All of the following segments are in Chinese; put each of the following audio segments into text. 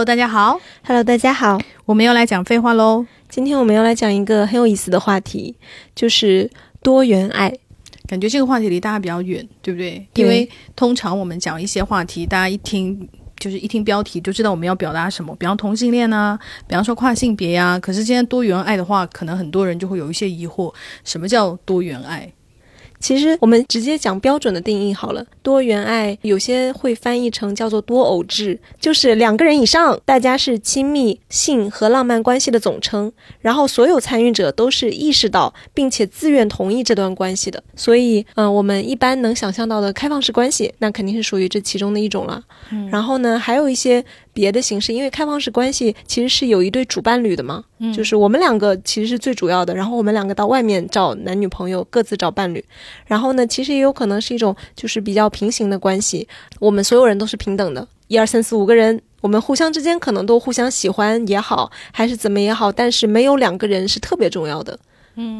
Hello，大家好。Hello，大家好。我们又来讲废话喽。今天我们要来讲一个很有意思的话题，就是多元爱。感觉这个话题离大家比较远，对不对？对因为通常我们讲一些话题，大家一听就是一听标题就知道我们要表达什么，比方同性恋啊，比方说跨性别呀、可是今天多元爱的话，可能很多人就会有一些疑惑，什么叫多元爱？其实我们直接讲标准的定义好了。多元爱有些会翻译成叫做多偶制，就是两个人以上，大家是亲密性和浪漫关系的总称，然后所有参与者都是意识到并且自愿同意这段关系的。所以，嗯、我们一般能想象到的开放式关系，那肯定是属于这其中的一种了。嗯然后呢，还有一些别的形式，因为开放式关系其实是有一对主伴侣的嘛，就是我们两个其实是最主要的，然后我们两个到外面找男女朋友，各自找伴侣。然后呢，其实也有可能是一种就是比较平行的关系，我们所有人都是平等的，一二三四五个人，我们互相之间可能都互相喜欢也好，还是怎么也好，但是没有两个人是特别重要的。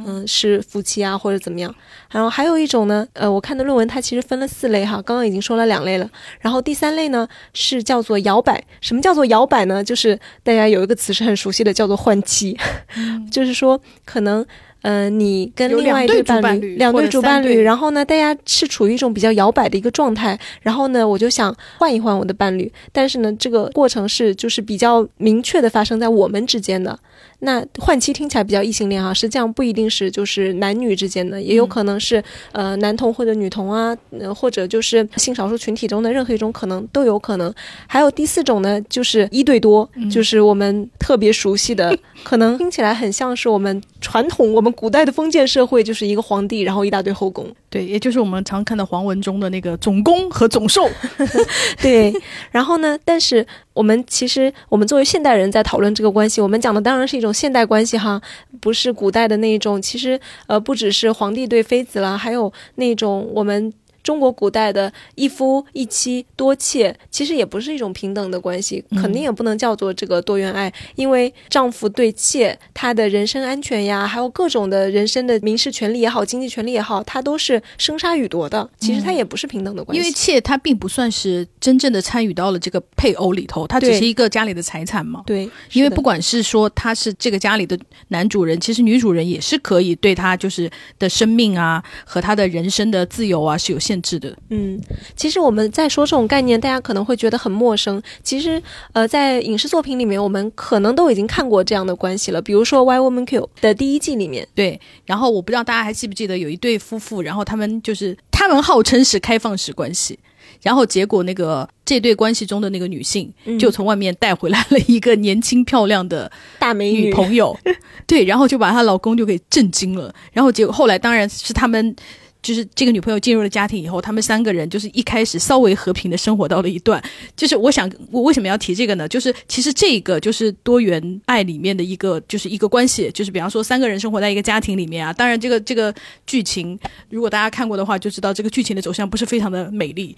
嗯是夫妻啊，或者怎么样。然后还有一种呢，呃，我看的论文它其实分了四类哈，刚刚已经说了两类了。然后第三类呢是叫做摇摆。什么叫做摇摆呢？就是大家有一个词是很熟悉的，叫做换妻，就是说可能。呃，你跟另外一两对对伴侣两对主伴侣，然后呢，大家是处于一种比较摇摆的一个状态，然后呢，我就想换一换我的伴侣，但是呢，这个过程是就是比较明确的发生在我们之间的。那换妻听起来比较异性恋哈，实际上不一定是就是男女之间的，也有可能是、呃男同或者女同啊，呃或者就是性少数群体中的任何一种可能都有可能。还有第四种呢，就是一对多，就是我们特别熟悉的，可 能听起来很像是我们传统我们古代的封建社会，就是一个皇帝，然后一大堆后宫。对，也就是我们常看的黄文中的那个总攻和总受。对，然后呢？但是我们其实，我们作为现代人在讨论这个关系，我们讲的当然是一种现代关系哈，不是古代的那一种。其实，呃，不只是皇帝对妃子啦，还有那种我们。中国古代的一夫一妻多妾，其实也不是一种平等的关系，肯定也不能叫做这个多元爱，因为丈夫对妾他的人身安全呀，还有各种的人身的民事权利也好，经济权利也好，他都是生杀予夺的。其实他也不是平等的关系，因为妾她并不算是真正的参与到了这个配偶里头，她只是一个家里的财产嘛。对，因为不管是说他是这个家里的男主人，其实女主人也是可以对他就是的生命啊和他的人生的自由啊是有限制的。嗯，其实我们在说这种概念，大家可能会觉得很陌生。其实，呃，在影视作品里面，我们可能都已经看过这样的关系了。比如说《Why Woman Kill》的第一季里面，对，然后我不知道大家还记不记得有一对夫妇，然后他们就是他们号称是开放式关系。然后结果，那个这对关系中的那个女性，就从外面带回来了一个年轻漂亮的大美，女朋友，对，然后就把她老公就给震惊了。然后结果后来当然是他们。就是这个女朋友进入了家庭以后，他们三个人就是一开始稍微和平的生活到了一段。就是我想，我为什么要提这个呢？就是其实这个就是多元爱里面的一个，就是一个关系，就是比方说三个人生活在一个家庭里面啊。当然，这个这个剧情，如果大家看过的话，就知道这个剧情的走向不是非常的美丽，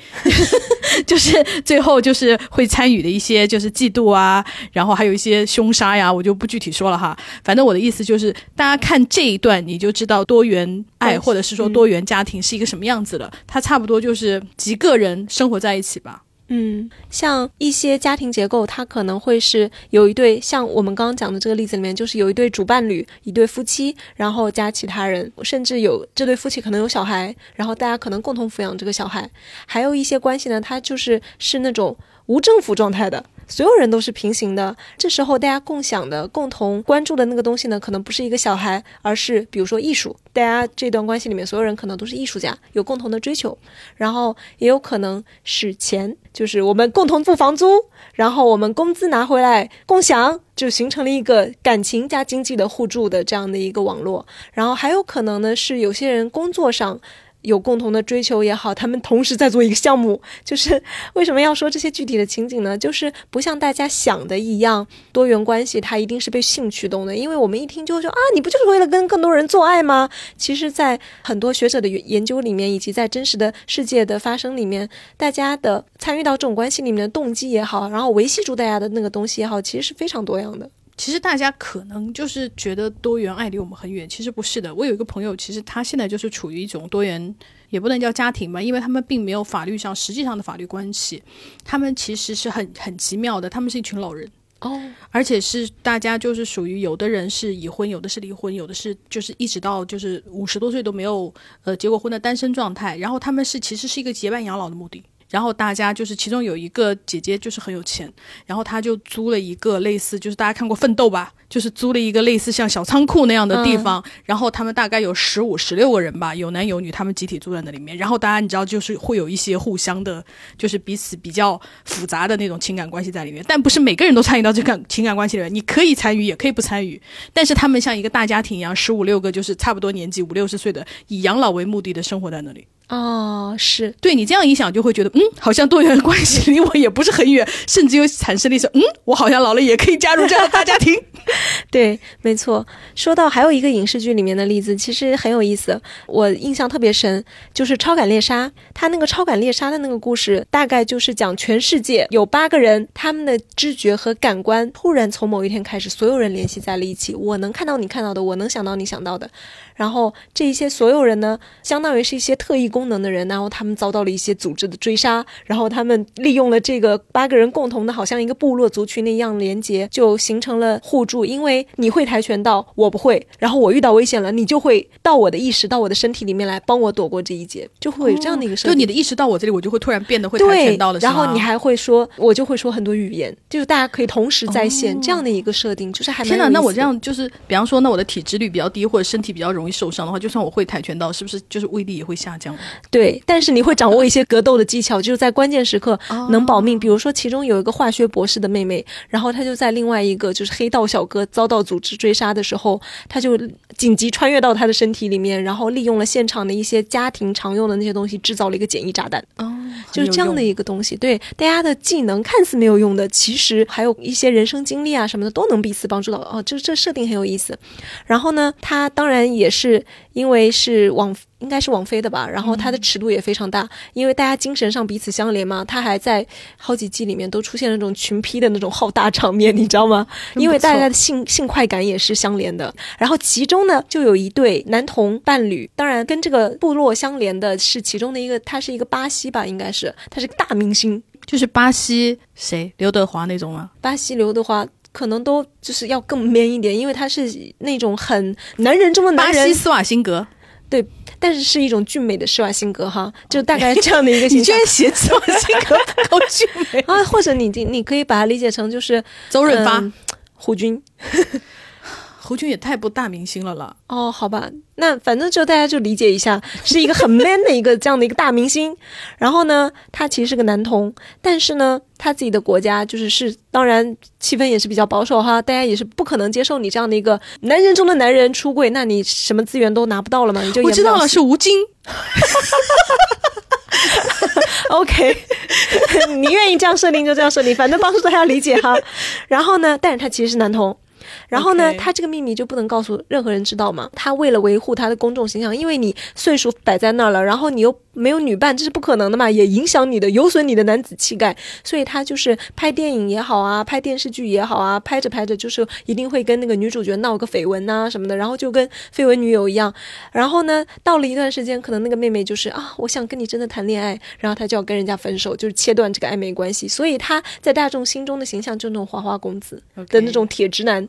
就是最后就是会参与的一些就是嫉妒啊，然后还有一些凶杀呀，我就不具体说了哈。反正我的意思就是，大家看这一段，你就知道多元爱或者是说多元家庭是一个什么样子的。它差不多就是几个人生活在一起吧。嗯，像一些家庭结构，它可能会是有一对，像我们刚刚讲的这个例子里面，就是有一对主伴侣，一对夫妻，然后加其他人，甚至有这对夫妻可能有小孩，然后大家可能共同抚养这个小孩。还有一些关系呢，它就是是那种无政府状态的。所有人都是平行的，这时候大家共享的、共同关注的那个东西呢，可能不是一个小孩，而是比如说艺术。大家这段关系里面，所有人可能都是艺术家，有共同的追求，然后也有可能是钱，就是我们共同付房租，然后我们工资拿回来共享，就形成了一个感情加经济的互助的这样的一个网络。然后还有可能呢，是有些人工作上。有共同的追求也好，他们同时在做一个项目，就是 为什么要说这些具体的情景呢？就是不像大家想的一样，多元关系它一定是被性驱动的，因为我们一听就会说啊，你不就是为了跟更多人做爱吗？其实，在很多学者的研究里面，以及在真实的世界的发生里面，大家的参与到这种关系里面的动机也好，然后维系住大家的那个东西也好，其实是非常多样的。其实大家可能就是觉得多元爱离我们很远，其实不是的。我有一个朋友，其实他现在就是处于一种多元，也不能叫家庭吧，因为他们并没有法律上实际上的法律关系，他们其实是很很奇妙的，他们是一群老人。哦，而且是大家就是属于有的人是已婚，有的是离婚，有的是就是一直到就是五十多岁都没有呃结过婚的单身状态。然后他们是其实是一个结伴养老的目的。然后大家就是其中有一个姐姐就是很有钱，然后她就租了一个类似就是大家看过《奋斗》吧，就是租了一个类似像小仓库那样的地方。然后他们大概有十五十六个人吧，有男有女，他们集体住在那里面。然后大家你知道就是会有一些互相的，就是彼此比较复杂的那种情感关系在里面。但不是每个人都参与到这个情感关系里面，你可以参与也可以不参与。但是他们像一个大家庭一样，十五六个就是差不多年纪五六十岁的，以养老为目的的生活在那里。哦，是对你这样一想，就会觉得，嗯，好像多元关系离我也不是很远，甚至又产生了一种，嗯，我好像老了也可以加入这样的大家庭。对，没错。说到还有一个影视剧里面的例子，其实很有意思，我印象特别深，就是《超感猎杀》。它那个《超感猎杀》的那个故事，大概就是讲全世界有八个人，他们的知觉和感官突然从某一天开始，所有人联系在了一起。我能看到你看到的，我能想到你想到的。然后这一些所有人呢，相当于是一些特异功能的人，然后他们遭到了一些组织的追杀，然后他们利用了这个八个人共同的，好像一个部落族群那样连接，就形成了互助。因为你会跆拳道，我不会，然后我遇到危险了，你就会到我的意识，到我的身体里面来帮我躲过这一劫，就会有这样的一个设定就你的意识到我这里，我就会突然变得会跆拳道了。然后你还会说，我就会说很多语言，就是大家可以同时在线这样的一个设定，就是还天哪，那我这样就是，比方说，那我的体脂率比较低，或者身体比较容易受伤的话，就算我会跆拳道，是不是就是威力也会下降？对，但是你会掌握一些格斗的技巧，就是在关键时刻能保命。比如说，其中有一个化学博士的妹妹，然后她就在另外一个就是黑道小哥遭到组织追杀的时候，她就紧急穿越到他的身体里面，然后利用了现场的一些家庭常用的那些东西，制造了一个简易炸弹。哦，就是这样的一个东西。对，大家的技能看似没有用的，其实还有一些人生经历啊什么的，都能彼此帮助到。哦，就这设定很有意思。然后呢，他当然也是。因为是网，应该是网飞的吧，然后它的尺度也非常大，因为大家精神上彼此相连嘛，它还在好几季里面都出现了那种群批的那种浩大场面，你知道吗？因为大家的性性快感也是相连的。然后其中呢，就有一对男同伴侣，当然跟这个部落相连的是其中的一个，他是一个巴西吧，应该是他是个大明星，就是巴西谁刘德华那种吗？巴西刘德华。可能都就是要更 man 一点，因为他是那种很男人中的男人。巴西斯瓦辛格，对，但是是一种俊美的施瓦辛格哈，就大概这样的一个形象。你居然写施瓦辛格 够俊美啊？或者你你你可以把它理解成就是周润发、胡军。胡军也太不大明星了了哦，好吧，那反正就大家就理解一下，是 一个很 man 的一个这样的一个大明星。然后呢，他其实是个男同，但是呢，他自己的国家就是是，当然气氛也是比较保守哈，大家也是不可能接受你这样的一个男人中的男人出柜，那你什么资源都拿不到了嘛？你就我知道了，是吴京。OK，你愿意这样设定就这样设定，反正帮助大家理解哈。然后呢，但是他其实是男同。然后呢，他这个秘密就不能告诉任何人知道嘛？他为了维护他的公众形象，因为你岁数摆在那儿了，然后你又。没有女伴，这是不可能的嘛，也影响你的，有损你的男子气概。所以他就是拍电影也好啊，拍电视剧也好啊，拍着拍着就是一定会跟那个女主角闹个绯闻呐什么的，然后就跟绯闻女友一样。然后呢，到了一段时间，可能那个妹妹就是啊，我想跟你真的谈恋爱，然后他就要跟人家分手，就是切断这个暧昧关系。所以他在大众心中的形象就那种花花公子的那种铁直男。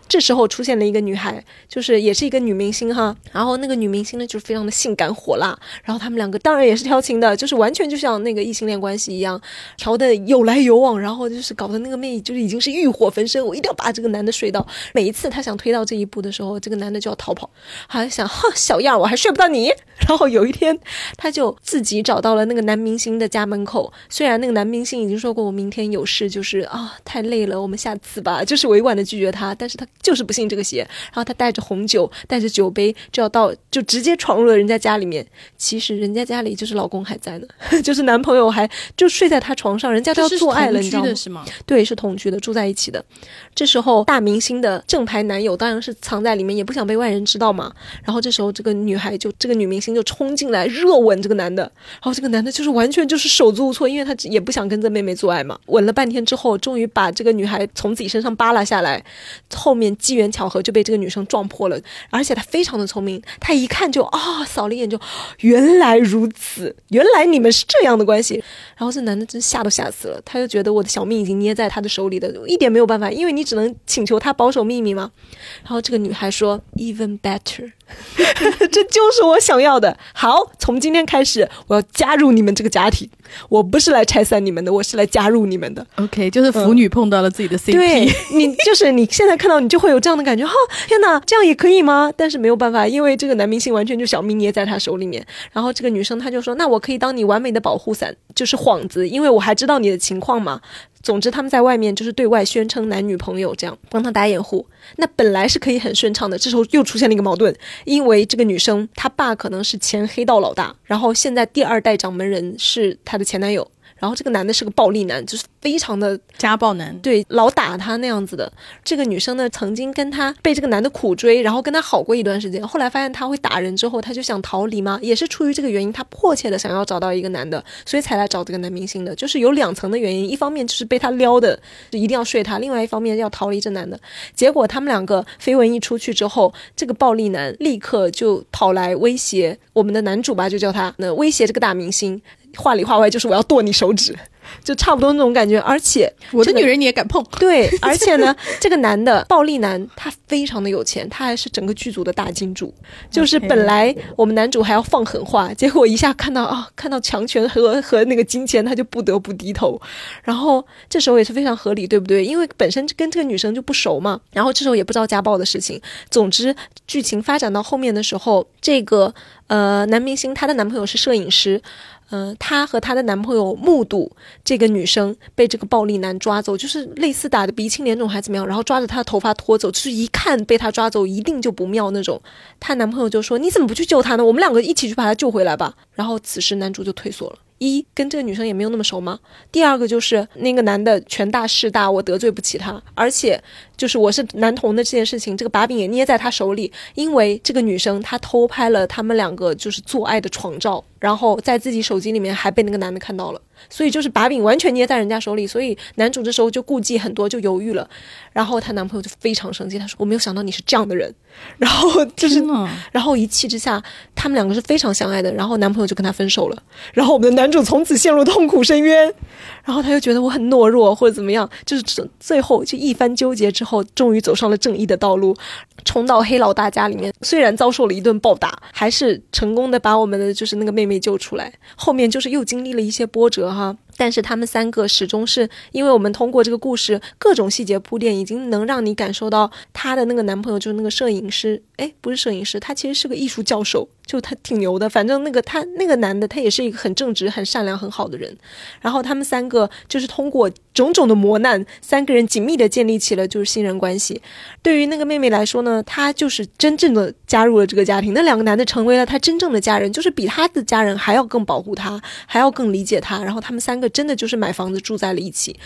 这时候出现了一个女孩，就是也是一个女明星哈。然后那个女明星呢，就非常的性感火辣。然后他们两个。当然也是调情的，就是完全就像那个异性恋关系一样，调的有来有往，然后就是搞得那个妹就是已经是欲火焚身，我一定要把这个男的睡到。每一次他想推到这一步的时候，这个男的就要逃跑，还想哼小样，我还睡不到你。然后有一天，他就自己找到了那个男明星的家门口。虽然那个男明星已经说过我明天有事，就是啊太累了，我们下次吧，就是委婉的拒绝他，但是他就是不信这个邪。然后他带着红酒，带着酒杯就要到，就直接闯入了人家家里面。其实人家。家里就是老公还在呢，就是男朋友还就睡在她床上，人家都要做爱了，你知道吗？对，是同居的，住在一起的。这时候大明星的正牌男友当然是藏在里面，也不想被外人知道嘛。然后这时候这个女孩就这个女明星就冲进来热吻这个男的，然后这个男的就是完全就是手足无措，因为他也不想跟这妹妹做爱嘛。吻了半天之后，终于把这个女孩从自己身上扒拉下来，后面机缘巧合就被这个女生撞破了，而且他非常的聪明，他一看就啊、扫了一眼就原来如此，原来你们是这样的关系。然后这男的真吓都吓死了，他就觉得我的小命已经捏在他的手里的，一点没有办法，因为你只能请求他保守秘密嘛。然后这个女孩说：“Even better，这就是我想要的。好，从今天开始，我要加入你们这个家庭。我不是来拆散你们的，我是来加入你们的。OK，就是腐女碰到了自己的 CP，、对你，就是你现在看到你就会有这样的感觉，哈、天哪，这样也可以吗？但是没有办法，因为这个男明星完全就小命捏在他手里面。然后这个女生她就说，那我可以当你完美的保护伞，就是幌子，因为我还知道你的情况嘛。总之，他们在外面就是对外宣称男女朋友，这样帮他打掩护。那本来是可以很顺畅的，这时候又出现了一个矛盾，因为这个女生她爸可能是前黑道老大，然后现在第二代掌门人是她的前男友，然后这个男的是个暴力男，就是非常的家暴男。对，老打他那样子的。这个女生呢，曾经跟他被这个男的苦追，然后跟他好过一段时间。后来发现他会打人之后，他就想逃离嘛，也是出于这个原因，他迫切的想要找到一个男的，所以才来找这个男明星的。就是有两层的原因，一方面就是被他撩的，就一定要睡他；另外一方面要逃离这男的。结果他们两个绯闻一出去之后，这个暴力男立刻就跑来威胁我们的男主吧，就叫他，那威胁这个大明星。话里话外就是我要剁你手指，就差不多那种感觉。而且这个我的女人你也敢碰？对，而且呢，这个男的暴力男，他非常的有钱，他还是整个剧组的大金主。就是本来我们男主还要放狠话，结果一下看到啊，看到强权和和那个金钱，他就不得不低头。然后这时候也是非常合理，对不对？因为本身跟这个女生就不熟嘛，然后这时候也不知道家暴的事情。总之，剧情发展到后面的时候，这个呃男明星他的男朋友是摄影师。嗯，她和她的男朋友目睹这个女生被这个暴力男抓走，就是类似打的鼻青脸肿还怎么样，然后抓着她的头发拖走，就是一看被她抓走一定就不妙那种。她男朋友就说：“你怎么不去救她呢？我们两个一起去把她救回来吧。”然后此时男主就退缩了。一跟这个女生也没有那么熟吗？第二个就是那个男的权大势大，我得罪不起他，而且就是我是男同的这件事情，这个把柄也捏在他手里，因为这个女生她偷拍了他们两个就是做爱的床照，然后在自己手机里面还被那个男的看到了，所以就是把柄完全捏在人家手里，所以男主这时候就顾忌很多，就犹豫了，然后她男朋友就非常生气，他说我没有想到你是这样的人，然后就是然后一气之下，他们两个是非常相爱的，然后男朋友就跟她分手了，然后我们的男主从此陷入痛苦深渊，然后他就觉得我很懦弱或者怎么样，就是最最后就一番纠结之后，终于走上了正义的道路，冲到黑老大家里面，虽然遭受了一顿暴打，还是成功的把我们的就是那个妹妹救出来，后面就是又经历了一些波折哈。但是他们三个始终是因为我们通过这个故事各种细节铺垫，已经能让你感受到她的那个男朋友就是那个摄影师，哎，不是摄影师，他其实是个艺术教授，就他挺牛的。反正那个他那个男的，他也是一个很正直、很善良、很好的人。然后他们三个就是通过种种的磨难，三个人紧密的建立起了就是信任关系。对于那个妹妹来说呢，她就是真正的加入了这个家庭，那两个男的成为了她真正的家人，就是比她的家人还要更保护她，还要更理解她。然后他们三个真的就是买房子住在了一起。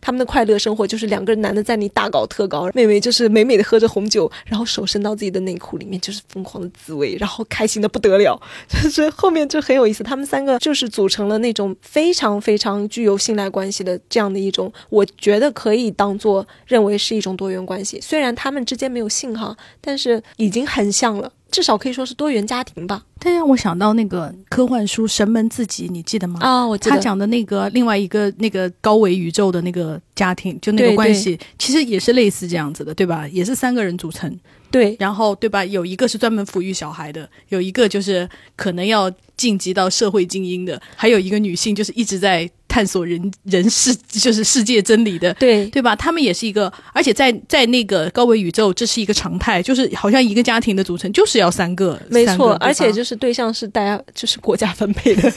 他们的快乐生活就是两个男的在你大搞特搞，妹妹就是美美的喝着红酒，然后手伸到自己的内裤里面，就是疯狂的自慰，然后开心的不得了。就是后面就很有意思，他们三个就是组成了那种非常非常具有信赖关系的这样的一种，我觉得可以当做认为是一种多元关系。虽然他们之间没有性哈，但是已经很像了，至少可以说是多元家庭吧。这让我想到那个科幻书《神门自己》，你记得吗？啊，我记得他讲的那个另外一个那个高维宇宙的那个家庭，就那个关系，其实也是类似这样子的，对吧？也是三个人组成，对然后对吧？有一个是专门抚育小孩的，有一个就是可能要晋级到社会精英的，还有一个女性就是一直在探索人人世就是世界真理的。对对吧？他们也是一个，而且在在那个高维宇宙，这是一个常态，就是好像一个家庭的组成就是要三个，没错，而且就是对象是大家就是国家分配的，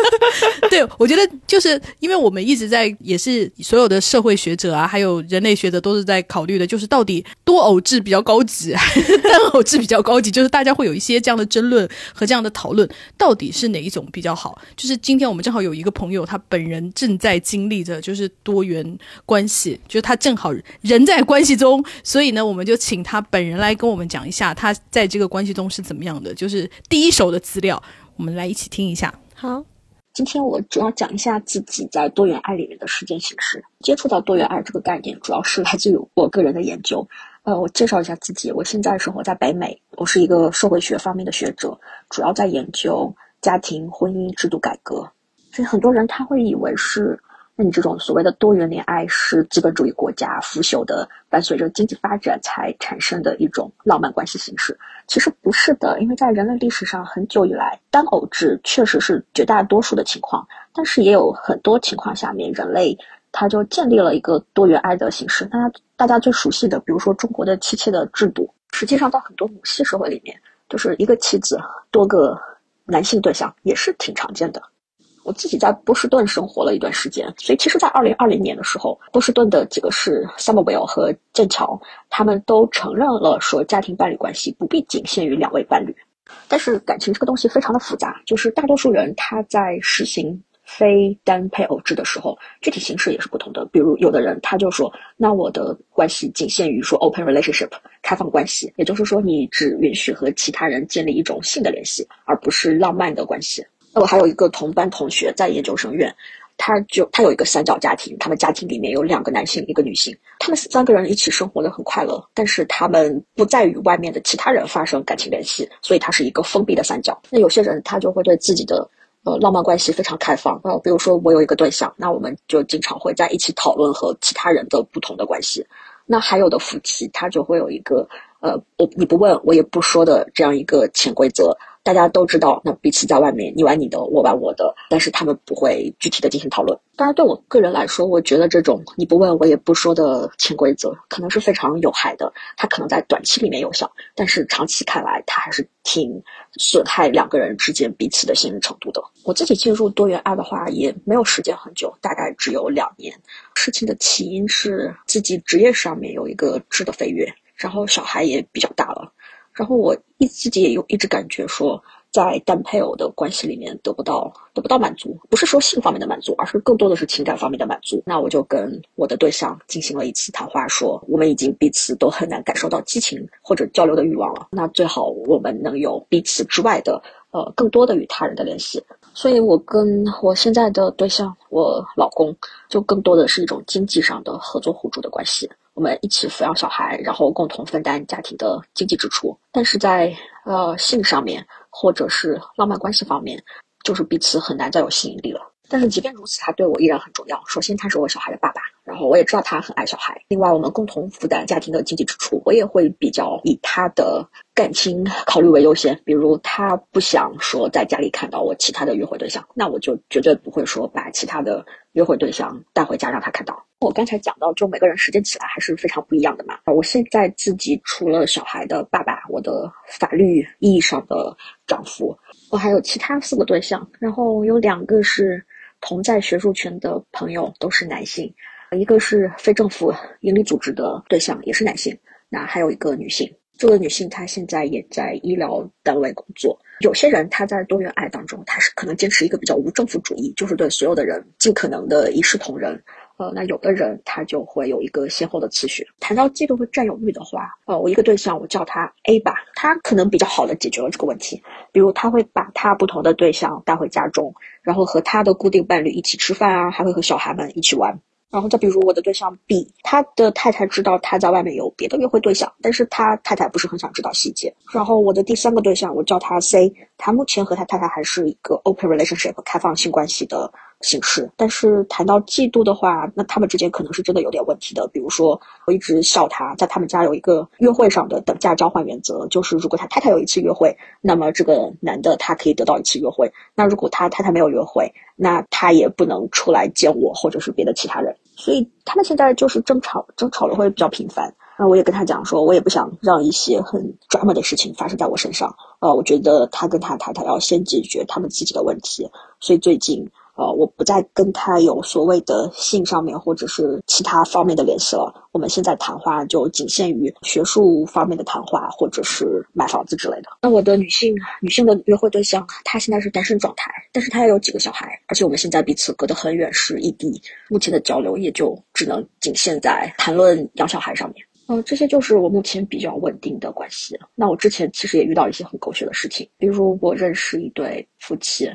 对，我觉得就是因为我们一直在，也是所有的社会学者啊，还有人类学者都是在考虑的，就是到底多偶制比较高级，还 是单偶制比较高级，就是大家会有一些这样的争论和这样的讨论，到底是哪一种比较好？就是今天我们正好有一个朋友，他本人正在经历着就是多元关系，就是他正好人在关系中，所以呢，我们就请他本人来跟我们讲一下他在这个关系中是怎么样的，就是第一手的资料，我们来一起听一下。好。今天我主要讲一下自己在多元爱里面的实践形式。接触到多元爱这个概念，主要是来自于我个人的研究。呃，我介绍一下自己，我现在生活在北美，我是一个社会学方面的学者，主要在研究家庭、婚姻制度改革。所以很多人他会以为是。那你这种所谓的多元恋爱是资本主义国家腐朽的，伴随着经济发展才产生的一种浪漫关系形式？其实不是的，因为在人类历史上很久以来，单偶制确实是绝大多数的情况，但是也有很多情况下面，人类他就建立了一个多元爱的形式。大家大家最熟悉的，比如说中国的妻妾的制度，实际上在很多母系社会里面，就是一个妻子多个男性对象也是挺常见的。我自己在波士顿生活了一段时间，所以其实，在二零二零年的时候，波士顿的几个市 s u m m e r v i l l e 和剑桥，他们都承认了说，家庭伴侣关系不必仅限于两位伴侣。但是，感情这个东西非常的复杂，就是大多数人他在实行非单配偶制的时候，具体形式也是不同的。比如，有的人他就说，那我的关系仅限于说 open relationship 开放关系，也就是说，你只允许和其他人建立一种性的联系，而不是浪漫的关系。我还有一个同班同学在研究生院，他就他有一个三角家庭，他们家庭里面有两个男性，一个女性，他们三个人一起生活的很快乐，但是他们不再与外面的其他人发生感情联系，所以他是一个封闭的三角。那有些人他就会对自己的呃浪漫关系非常开放啊，比如说我有一个对象，那我们就经常会在一起讨论和其他人的不同的关系。那还有的夫妻他就会有一个呃我你不问我也不说的这样一个潜规则。大家都知道，那彼此在外面，你玩你的，我玩我的，但是他们不会具体的进行讨论。当然，对我个人来说，我觉得这种你不问我也不说的潜规则，可能是非常有害的。它可能在短期里面有效，但是长期看来，它还是挺损害两个人之间彼此的信任程度的。我自己进入多元爱的话，也没有时间很久，大概只有两年。事情的起因是自己职业上面有一个质的飞跃，然后小孩也比较大了。然后我一自己也有一直感觉说，在单配偶的关系里面得不到得不到满足，不是说性方面的满足，而是更多的是情感方面的满足。那我就跟我的对象进行了一次谈话，说我们已经彼此都很难感受到激情或者交流的欲望了。那最好我们能有彼此之外的，呃，更多的与他人的联系。所以我跟我现在的对象，我老公，就更多的是一种经济上的合作互助的关系。我们一起抚养小孩，然后共同分担家庭的经济支出。但是在呃性上面，或者是浪漫关系方面，就是彼此很难再有吸引力了。但是即便如此，他对我依然很重要。首先，他是我小孩的爸爸，然后我也知道他很爱小孩。另外，我们共同负担家庭的经济支出，我也会比较以他的感情考虑为优先。比如，他不想说在家里看到我其他的约会对象，那我就绝对不会说把其他的约会对象带回家让他看到。我刚才讲到，就每个人实践起来还是非常不一样的嘛。我现在自己除了小孩的爸爸，我的法律意义上的丈夫，我还有其他四个对象，然后有两个是。同在学术圈的朋友都是男性，一个是非政府营利组织的对象，也是男性。那还有一个女性，这个女性她现在也在医疗单位工作。有些人他在多元爱当中，他是可能坚持一个比较无政府主义，就是对所有的人尽可能的一视同仁。呃，那有的人他就会有一个先后的次序。谈到嫉妒和占有欲的话，呃，我一个对象我叫他 A 吧，他可能比较好的解决了这个问题。比如他会把他不同的对象带回家中，然后和他的固定伴侣一起吃饭啊，还会和小孩们一起玩。然后再比如我的对象 B，他的太太知道他在外面有别的约会对象，但是他太太不是很想知道细节。然后我的第三个对象我叫他 C，他目前和他太太还是一个 open relationship 开放性关系的。形式，但是谈到嫉妒的话，那他们之间可能是真的有点问题的。比如说，我一直笑他，在他们家有一个约会上的等价交换原则，就是如果他太太有一次约会，那么这个男的他可以得到一次约会；那如果他太太没有约会，那他也不能出来见我或者是别的其他人。所以他们现在就是争吵，争吵的会比较频繁。那我也跟他讲说，我也不想让一些很 drama 的事情发生在我身上。呃，我觉得他跟他太太要先解决他们自己的问题。所以最近。呃，我不再跟他有所谓的性上面或者是其他方面的联系了。我们现在谈话就仅限于学术方面的谈话，或者是买房子之类的。那我的女性女性的约会对象，她现在是单身状态，但是她也有几个小孩，而且我们现在彼此隔得很远，是异地。目前的交流也就只能仅限在谈论养小孩上面。嗯，这些就是我目前比较稳定的关系。那我之前其实也遇到一些很狗血的事情，比如我认识一对夫妻，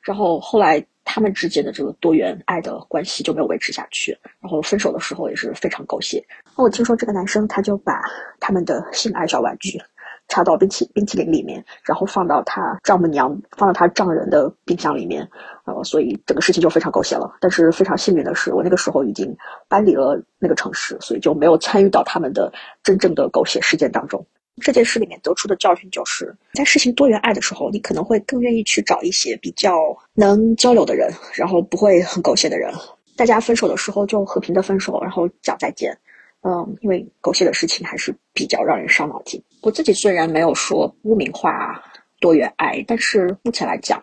然后后来。他们之间的这个多元爱的关系就没有维持下去，然后分手的时候也是非常狗血。我听说这个男生他就把他们的性爱小玩具插到冰淇冰淇淋里面，然后放到他丈母娘放到他丈人的冰箱里面，呃，所以整个事情就非常狗血了。但是非常幸运的是，我那个时候已经搬离了那个城市，所以就没有参与到他们的真正的狗血事件当中。这件事里面得出的教训就是，在实行多元爱的时候，你可能会更愿意去找一些比较能交流的人，然后不会很狗血的人。大家分手的时候就和平的分手，然后讲再见。嗯，因为狗血的事情还是比较让人伤脑筋。我自己虽然没有说污名化多元爱，但是目前来讲，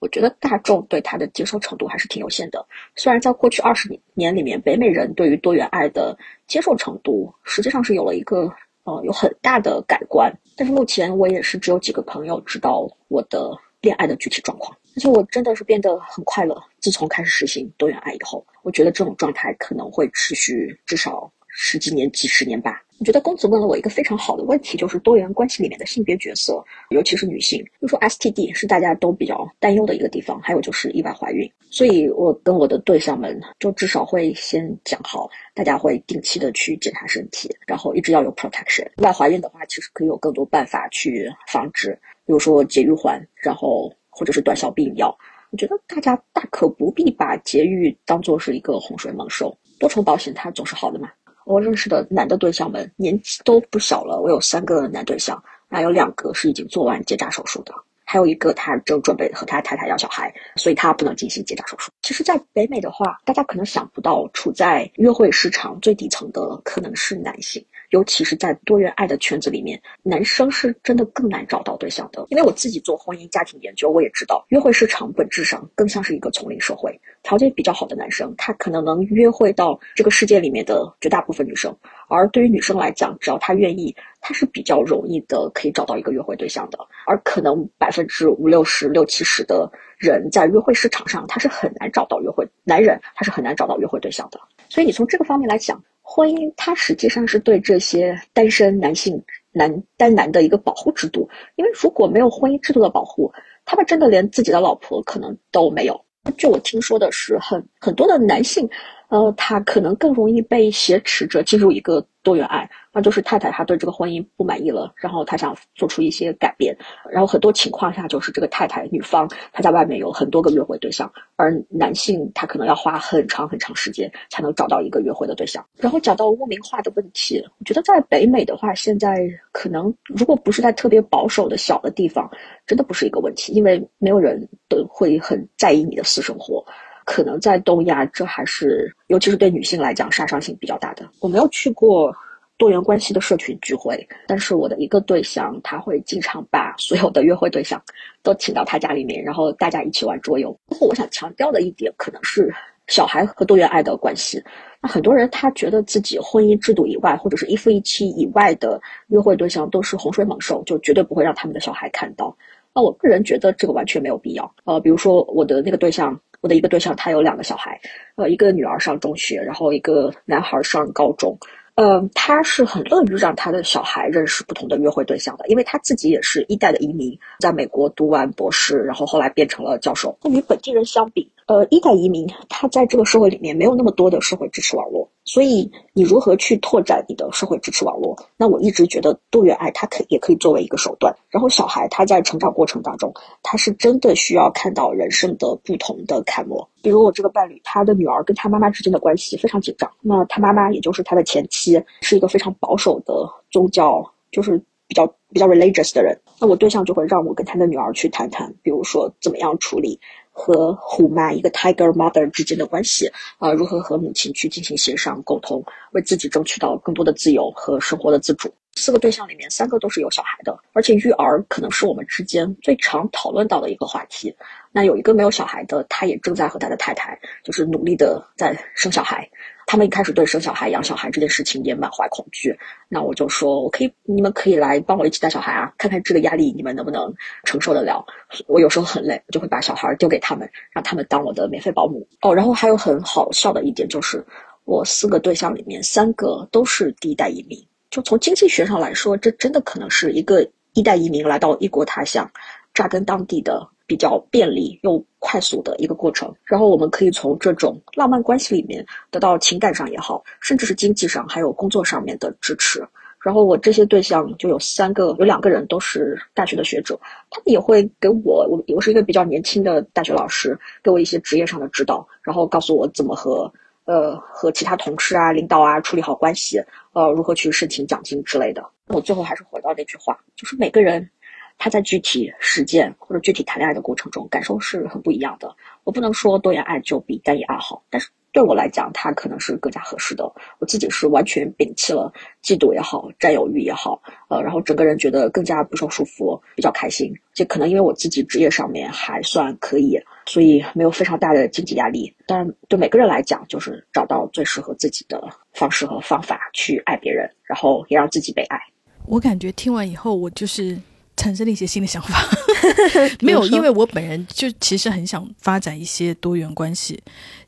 我觉得大众对它的接受程度还是挺有限的。虽然在过去二十年里面，北美人对于多元爱的接受程度实际上是有了一个。呃，有很大的改观，但是目前我也是只有几个朋友知道我的恋爱的具体状况，而且我真的是变得很快乐。自从开始实行多元爱以后，我觉得这种状态可能会持续至少。十几年、几十年吧。我觉得公子问了我一个非常好的问题，就是多元关系里面的性别角色，尤其是女性。就说 STD 是大家都比较担忧的一个地方，还有就是意外怀孕。所以我跟我的对象们就至少会先讲好，大家会定期的去检查身体，然后一直要有 protection。意外怀孕的话，其实可以有更多办法去防止，比如说节育环，然后或者是短效避孕药。我觉得大家大可不必把节育当做是一个洪水猛兽，多重保险它总是好的嘛。我认识的男的对象们年纪都不小了，我有三个男对象，那有两个是已经做完结扎手术的，还有一个他正准备和他太太要小孩，所以他不能进行结扎手术。其实，在北美的话，大家可能想不到，处在约会市场最底层的可能是男性。尤其是在多元爱的圈子里面，男生是真的更难找到对象的。因为我自己做婚姻家庭研究，我也知道，约会市场本质上更像是一个丛林社会。条件比较好的男生，他可能能约会到这个世界里面的绝大部分女生；而对于女生来讲，只要她愿意，她是比较容易的可以找到一个约会对象的。而可能百分之五六十、六七十的人在约会市场上，他是很难找到约会男人，他是很难找到约会对象的。所以你从这个方面来讲。婚姻它实际上是对这些单身男性男单男的一个保护制度，因为如果没有婚姻制度的保护，他们真的连自己的老婆可能都没有。就我听说的是，很很多的男性，呃，他可能更容易被挟持着进入一个多元爱。那就是太太她对这个婚姻不满意了，然后她想做出一些改变，然后很多情况下就是这个太太女方她在外面有很多个约会对象，而男性他可能要花很长很长时间才能找到一个约会的对象。然后讲到污名化的问题，我觉得在北美的话，现在可能如果不是在特别保守的小的地方，真的不是一个问题，因为没有人都会很在意你的私生活。可能在东亚，这还是尤其是对女性来讲杀伤性比较大的。我没有去过。多元关系的社群聚会，但是我的一个对象他会经常把所有的约会对象都请到他家里面，然后大家一起玩桌游。不过我想强调的一点可能是小孩和多元爱的关系。那很多人他觉得自己婚姻制度以外或者是一夫一妻以外的约会对象都是洪水猛兽，就绝对不会让他们的小孩看到。那我个人觉得这个完全没有必要。呃，比如说我的那个对象，我的一个对象他有两个小孩，呃，一个女儿上中学，然后一个男孩上高中。嗯，他是很乐于让他的小孩认识不同的约会对象的，因为他自己也是一代的移民，在美国读完博士，然后后来变成了教授。那与本地人相比，呃，一代移民他在这个社会里面没有那么多的社会支持网络，所以你如何去拓展你的社会支持网络？那我一直觉得多元爱它可也可以作为一个手段。然后小孩他在成长过程当中，他是真的需要看到人生的不同的楷模。比如我这个伴侣，他的女儿跟他妈妈之间的关系非常紧张。那他妈妈，也就是他的前妻，是一个非常保守的宗教，就是比较比较 religious 的人。那我对象就会让我跟他的女儿去谈谈，比如说怎么样处理和虎妈一个 tiger mother 之间的关系啊，如何和母亲去进行协商沟通，为自己争取到更多的自由和生活的自主。四个对象里面，三个都是有小孩的，而且育儿可能是我们之间最常讨论到的一个话题。那有一个没有小孩的，他也正在和他的太太，就是努力的在生小孩。他们一开始对生小孩、养小孩这件事情也满怀恐惧。那我就说，我可以，你们可以来帮我一起带小孩啊，看看这个压力你们能不能承受得了。我有时候很累，就会把小孩丢给他们，让他们当我的免费保姆。哦，然后还有很好笑的一点就是，我四个对象里面三个都是第一代移民。就从经济学上来说，这真的可能是一个一代移民来到异国他乡，扎根当地的比较便利又快速的一个过程。然后我们可以从这种浪漫关系里面得到情感上也好，甚至是经济上还有工作上面的支持。然后我这些对象就有三个，有两个人都是大学的学者，他们也会给我，我我是一个比较年轻的大学老师，给我一些职业上的指导，然后告诉我怎么和呃和其他同事啊、领导啊处理好关系，呃如何去申请奖金之类的。我最后还是回到那句话，就是每个人他在具体实践或者具体谈恋爱的过程中，感受是很不一样的。我不能说多元爱就比单一爱好，但是。对我来讲，它可能是更加合适的。我自己是完全摒弃了嫉妒也好，占有欲也好，呃，然后整个人觉得更加不受束缚，比较开心。这可能因为我自己职业上面还算可以，所以没有非常大的经济压力。当然，对每个人来讲，就是找到最适合自己的方式和方法去爱别人，然后也让自己被爱。我感觉听完以后，我就是产生了一些新的想法。没有，因为我本人就其实很想发展一些多元关系。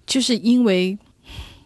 就是因为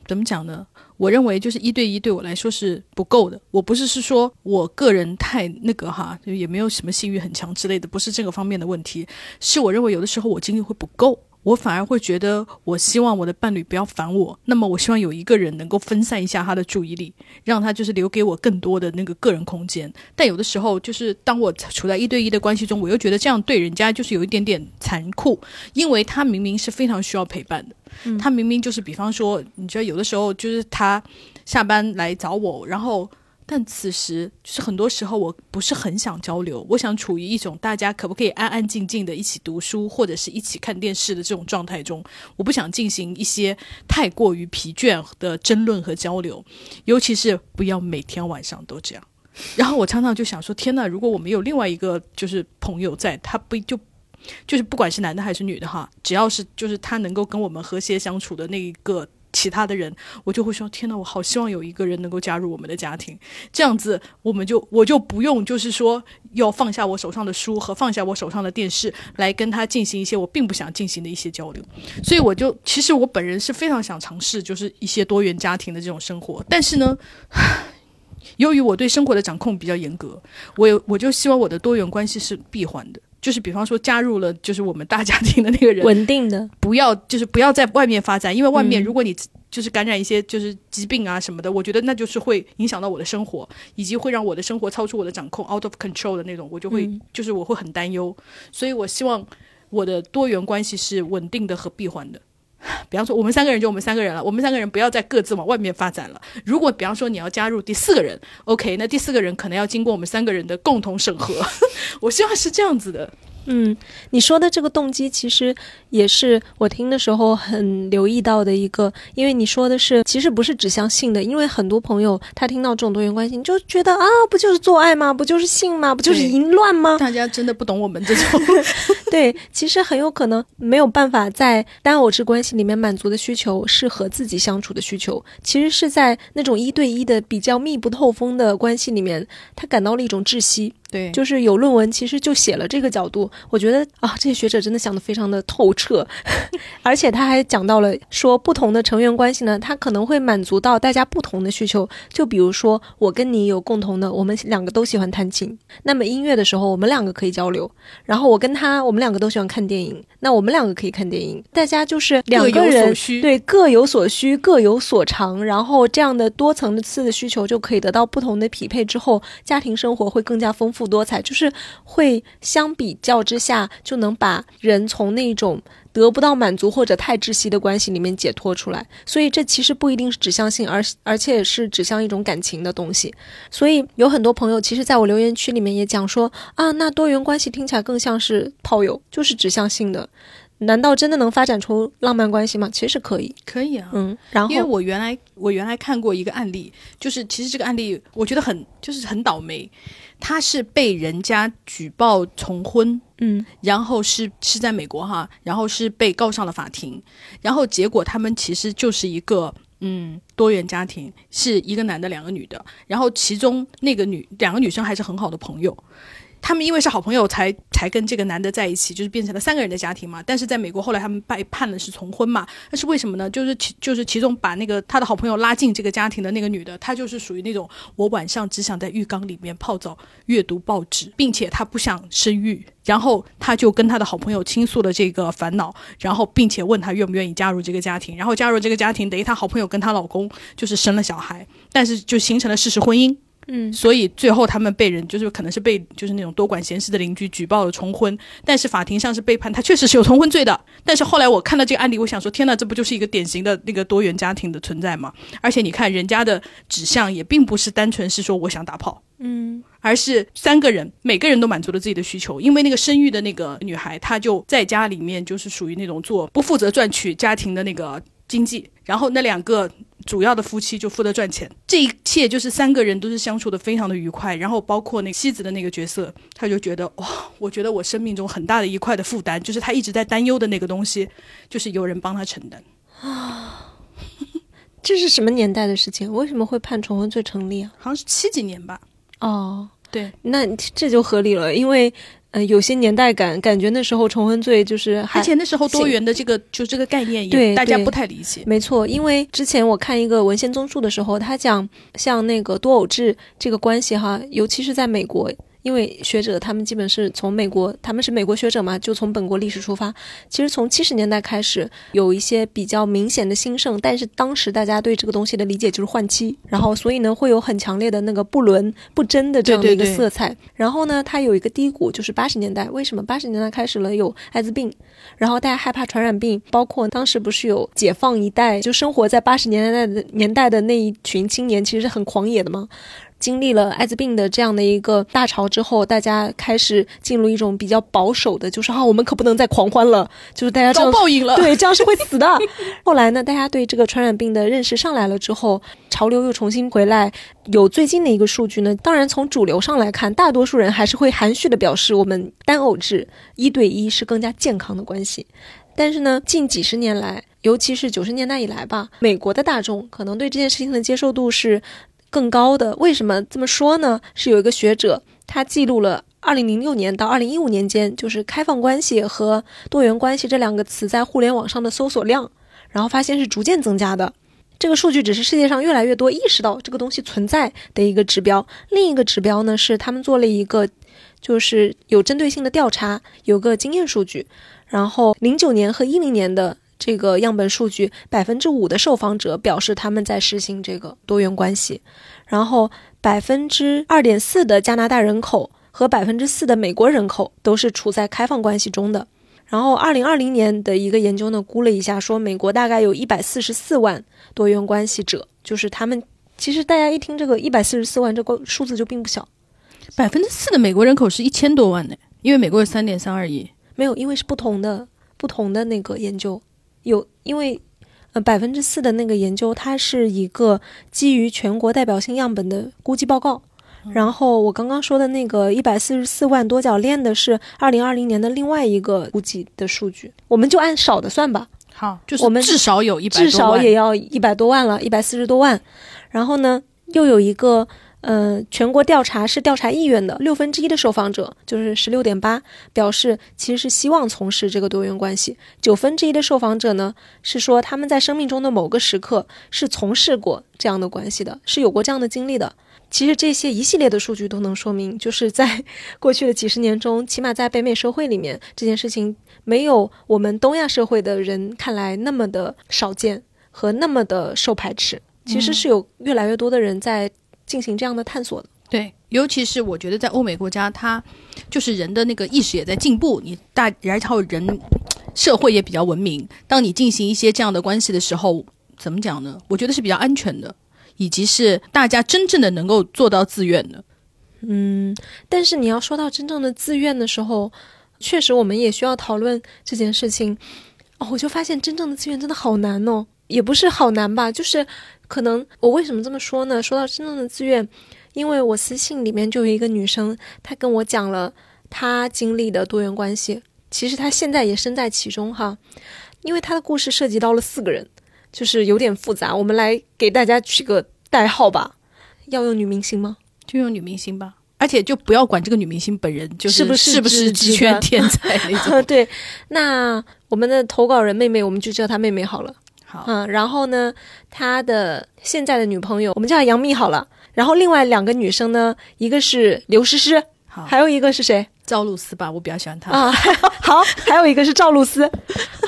怎么讲呢？我认为就是一对一对我来说是不够的。我不是是说我个人太那个哈，就也没有什么性欲很强之类的，不是这个方面的问题。是我认为有的时候我精力会不够。我反而会觉得，我希望我的伴侣不要烦我。那么，我希望有一个人能够分散一下他的注意力，让他就是留给我更多的那个个人空间。但有的时候，就是当我处在一对一的关系中，我又觉得这样对人家就是有一点点残酷，因为他明明是非常需要陪伴的。他明明就是，比方说，你觉得有的时候就是他下班来找我，然后。但此时就是很多时候，我不是很想交流，我想处于一种大家可不可以安安静静的一起读书或者是一起看电视的这种状态中，我不想进行一些太过于疲倦的争论和交流，尤其是不要每天晚上都这样。然后我常常就想说，天呐，如果我们有另外一个就是朋友在，他不就就是不管是男的还是女的哈，只要是就是他能够跟我们和谐相处的那一个。其他的人，我就会说：天呐，我好希望有一个人能够加入我们的家庭，这样子我们就我就不用就是说要放下我手上的书和放下我手上的电视来跟他进行一些我并不想进行的一些交流。所以我就其实我本人是非常想尝试就是一些多元家庭的这种生活，但是呢，由于我对生活的掌控比较严格，我我就希望我的多元关系是闭环的。就是比方说加入了就是我们大家庭的那个人，稳定的，不要就是不要在外面发展，因为外面如果你就是感染一些就是疾病啊什么的，我觉得那就是会影响到我的生活，以及会让我的生活超出我的掌控，out of control 的那种，我就会就是我会很担忧，所以我希望我的多元关系是稳定的和闭环的。比方说，我们三个人就我们三个人了，我们三个人不要再各自往外面发展了。如果比方说你要加入第四个人，OK，那第四个人可能要经过我们三个人的共同审核。我希望是这样子的。嗯，你说的这个动机其实也是我听的时候很留意到的一个，因为你说的是其实不是指向性的，因为很多朋友他听到这种多元关系，你就觉得啊，不就是做爱吗？不就是性吗？不就是淫乱吗？大家真的不懂我们这种。对，其实很有可能没有办法在单偶制关系里面满足的需求是和自己相处的需求，其实是在那种一对一的比较密不透风的关系里面，他感到了一种窒息。对，就是有论文，其实就写了这个角度。我觉得啊，这些学者真的想的非常的透彻，而且他还讲到了说，不同的成员关系呢，他可能会满足到大家不同的需求。就比如说，我跟你有共同的，我们两个都喜欢弹琴，那么音乐的时候，我们两个可以交流。然后我跟他，我们两个都喜欢看电影，那我们两个可以看电影。大家就是两个人对各有所需，各有所长，然后这样的多层次的需求就可以得到不同的匹配之后，家庭生活会更加丰富。富多彩，就是会相比较之下，就能把人从那种得不到满足或者太窒息的关系里面解脱出来。所以这其实不一定是指向性，而而且是指向一种感情的东西。所以有很多朋友其实在我留言区里面也讲说啊，那多元关系听起来更像是炮友，就是指向性的。难道真的能发展出浪漫关系吗？其实可以，可以啊。嗯，然后因为我原来我原来看过一个案例，就是其实这个案例我觉得很就是很倒霉。他是被人家举报重婚，嗯，然后是是在美国哈，然后是被告上了法庭，然后结果他们其实就是一个嗯多元家庭，是一个男的两个女的，然后其中那个女两个女生还是很好的朋友，他们因为是好朋友才才跟这个男的在一起，就是变成了三个人的家庭嘛。但是在美国后来他们被判的是重婚嘛，那是为什么呢？就是其就是其中把那个他的好朋友拉进这个家庭的那个女的，她就是属于那种我晚上只想在浴缸里面泡澡、阅读报纸，并且她不想生育。然后她就跟她的好朋友倾诉了这个烦恼，然后并且问她愿不愿意加入这个家庭。然后加入这个家庭，等于她好朋友跟她老公就是生了小孩，但是就形成了事实婚姻。嗯，所以最后他们被人就是可能是被就是那种多管闲事的邻居举报了重婚，但是法庭上是被判他确实是有重婚罪的。但是后来我看到这个案例，我想说天呐，这不就是一个典型的那个多元家庭的存在吗？而且你看人家的指向也并不是单纯是说我想打炮，嗯，而是三个人每个人都满足了自己的需求。因为那个生育的那个女孩，她就在家里面就是属于那种做不负责赚取家庭的那个经济，然后那两个。主要的夫妻就负责赚钱，这一切就是三个人都是相处的非常的愉快，然后包括那妻子的那个角色，他就觉得哇，我觉得我生命中很大的一块的负担，就是他一直在担忧的那个东西，就是有人帮他承担啊。这是什么年代的事情？为什么会判重婚罪成立啊？好像是七几年吧。哦，对，那这就合理了，因为。嗯，有些年代感，感觉那时候重婚罪就是，而且那时候多元的这个就这个概念也大家不太理解。没错，因为之前我看一个文献综述的时候，他讲像那个多偶制这个关系哈，尤其是在美国。因为学者他们基本是从美国，他们是美国学者嘛，就从本国历史出发。其实从七十年代开始，有一些比较明显的兴盛，但是当时大家对这个东西的理解就是换妻，然后所以呢会有很强烈的那个不伦不贞的这样的一个色彩。然后呢，它有一个低谷，就是八十年代。为什么八十年代开始了有艾滋病，然后大家害怕传染病，包括当时不是有解放一代，就生活在八十年代的年代的那一群青年，其实是很狂野的吗？经历了艾滋病的这样的一个大潮之后，大家开始进入一种比较保守的，就是啊，我们可不能再狂欢了，就是大家遭报应了，对，这样是会死的。后来呢，大家对这个传染病的认识上来了之后，潮流又重新回来。有最近的一个数据呢，当然从主流上来看，大多数人还是会含蓄的表示，我们单偶制一对一是更加健康的关系。但是呢，近几十年来，尤其是九十年代以来吧，美国的大众可能对这件事情的接受度是。更高的为什么这么说呢？是有一个学者，他记录了二零零六年到二零一五年间，就是开放关系和多元关系这两个词在互联网上的搜索量，然后发现是逐渐增加的。这个数据只是世界上越来越多意识到这个东西存在的一个指标。另一个指标呢，是他们做了一个，就是有针对性的调查，有个经验数据，然后零九年和一零年的。这个样本数据，百分之五的受访者表示他们在实行这个多元关系，然后百分之二点四的加拿大人口和百分之四的美国人口都是处在开放关系中的。然后二零二零年的一个研究呢，估了一下，说美国大概有一百四十四万多元关系者，就是他们其实大家一听这个一百四十四万这个数字就并不小，百分之四的美国人口是一千多万呢，因为美国有三点三二亿，没有，因为是不同的不同的那个研究。有，因为，呃，百分之四的那个研究，它是一个基于全国代表性样本的估计报告。然后我刚刚说的那个一百四十四万多角链的是二零二零年的另外一个估计的数据，我们就按少的算吧。好，就是我们至少有一百，至少也要一百多万了，一百四十多万。然后呢，又有一个。嗯，全国调查是调查意愿的，六分之一的受访者就是十六点八，表示其实是希望从事这个多元关系。九分之一的受访者呢是说他们在生命中的某个时刻是从事过这样的关系的，是有过这样的经历的。其实这些一系列的数据都能说明，就是在 过去的几十年中，起码在北美社会里面，这件事情没有我们东亚社会的人看来那么的少见和那么的受排斥。其实是有越来越多的人在。进行这样的探索的，对，尤其是我觉得在欧美国家，它就是人的那个意识也在进步，你大然后人社会也比较文明。当你进行一些这样的关系的时候，怎么讲呢？我觉得是比较安全的，以及是大家真正的能够做到自愿的。嗯，但是你要说到真正的自愿的时候，确实我们也需要讨论这件事情。哦，我就发现真正的自愿真的好难哦，也不是好难吧，就是。可能我为什么这么说呢？说到真正的自愿，因为我私信里面就有一个女生，她跟我讲了她经历的多元关系。其实她现在也身在其中哈，因为她的故事涉及到了四个人，就是有点复杂。我们来给大家取个代号吧，要用女明星吗？就用女明星吧。而且就不要管这个女明星本人就是是不是是不是直圈天才那种。对，那我们的投稿人妹妹，我们就叫她妹妹好了。好，嗯，然后呢，他的现在的女朋友，我们叫她杨幂好了。然后另外两个女生呢，一个是刘诗诗，好，还有一个是谁赵露思吧，我比较喜欢她。啊？好，还有一个是赵露思。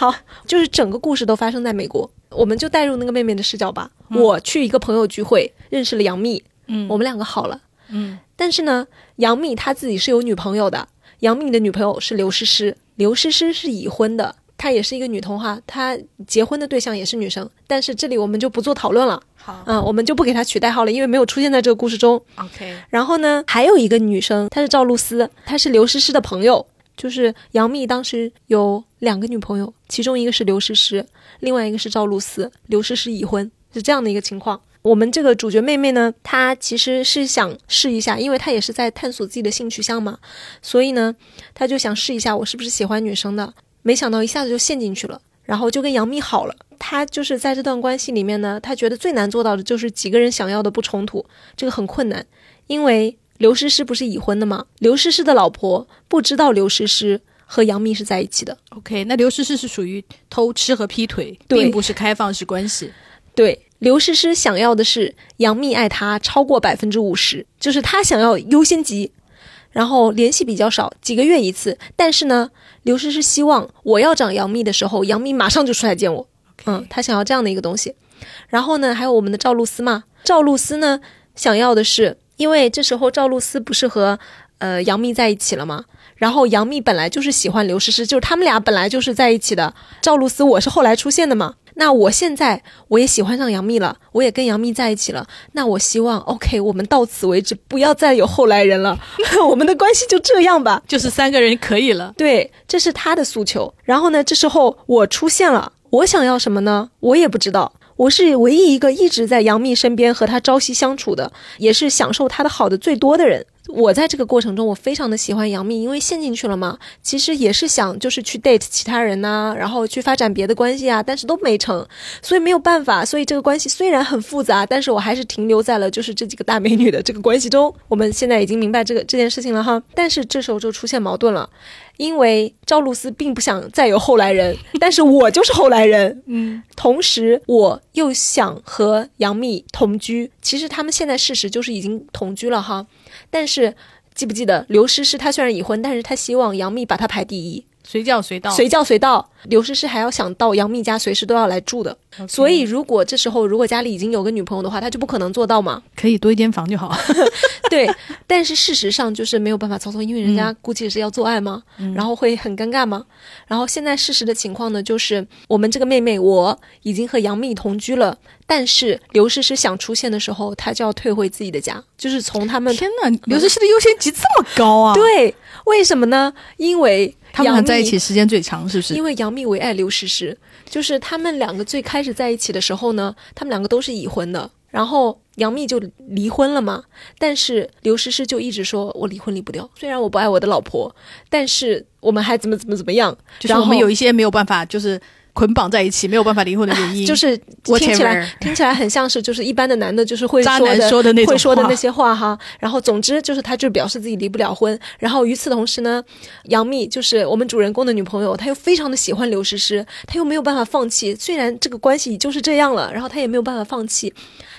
好，就是整个故事都发生在美国，我们就带入那个妹妹的视角吧。我去一个朋友聚会，认识了杨幂，嗯我们两个好了。嗯但是呢，杨幂她自己是有女朋友的，杨幂的女朋友是刘诗诗，刘诗诗是已婚的，她也是一个女同哈，她结婚的对象也是女生，但是这里我们就不做讨论了，好嗯，我们就不给她取代号了，因为没有出现在这个故事中。，OK，然后呢，还有一个女生，她是赵露思，她是刘诗诗的朋友，就是杨幂当时有两个女朋友，其中一个是刘诗诗，另外一个是赵露思，刘诗诗已婚，是这样的一个情况。我们这个主角妹妹呢，她其实是想试一下，因为她也是在探索自己的性取向嘛，所以呢，她就想试一下我是不是喜欢女生的。没想到一下子就陷进去了，然后就跟杨幂好了。他就是在这段关系里面呢，他觉得最难做到的就是几个人想要的不冲突，这个很困难，因为刘诗诗不是已婚的吗？刘诗诗的老婆不知道刘诗诗和杨幂是在一起的。OK，那刘诗诗是属于偷吃和劈腿，并不是开放式关系。对，刘诗诗想要的是杨幂爱她超过百分之五十，就是她想要优先级，然后联系比较少，几个月一次。但是呢，刘诗诗希望我要找杨幂的时候，杨幂马上就出来见我。嗯，她想要这样的一个东西。然后呢，还有我们的赵露思嘛，赵露思呢想要的是，因为这时候赵露思不是和呃杨幂在一起了吗？然后杨幂本来就是喜欢刘诗诗，就是他们俩本来就是在一起的。赵露思我是后来出现的嘛，那我现在我也喜欢上杨幂了，我也跟杨幂在一起了。那我希望，OK，我们到此为止，不要再有后来人了，我们的关系就这样吧。就是三个人可以了。对，这是他的诉求。然后呢，这时候我出现了，我想要什么呢？我也不知道。我是唯一一个一直在杨幂身边和她朝夕相处的，也是享受她的好的最多的人。我在这个过程中，我非常的喜欢杨幂，因为陷进去了嘛。其实也是想就是去 date 其他人呐、然后去发展别的关系啊，但是都没成，所以没有办法。所以这个关系虽然很复杂，但是我还是停留在了就是这几个大美女的这个关系中。我们现在已经明白这个这件事情了哈，但是这时候就出现矛盾了。因为赵露思并不想再有后来人，但是我就是后来人，嗯，同时我又想和杨幂同居。其实他们现在事实就是已经同居了哈，但是记不记得刘诗诗她虽然已婚，但是她希望杨幂把她排第一，随叫随到。随叫随到。刘诗诗还要想到杨幂家随时都要来住的所以如果这时候如果家里已经有个女朋友的话，她就不可能做到嘛。可以多一间房就好。对，但是事实上就是没有办法操作，因为人家估计是要做爱嘛，然后会很尴尬嘛。然后现在事实的情况呢，就是我们这个妹妹我已经和杨幂同居了，但是刘诗诗想出现的时候，她就要退回自己的家，就是从他们天哪，刘诗诗的优先级这么高啊！，对，为什么呢？因为他们俩在一起时间最长，是不是？因为杨幂为爱刘诗诗，就是他们两个最开始在一起的时候呢，他们两个都是已婚的，然后杨幂就离婚了嘛。但是刘诗诗就一直说我离婚离不掉，虽然我不爱我的老婆，但是我们还怎么怎么怎么样，就是然后我们有一些没有办法，就是捆绑在一起，没有办法离婚的原因。就是听起来听起来很像是就是一般的男的，就是会渣说的男说的那种会说的那些话哈。然后总之就是他就表示自己离不了婚。然后与此同时呢，杨幂就是我们主人公的女朋友，她又非常的喜欢刘诗诗，她又没有办法放弃。虽然这个关系就是这样了，然后她也没有办法放弃。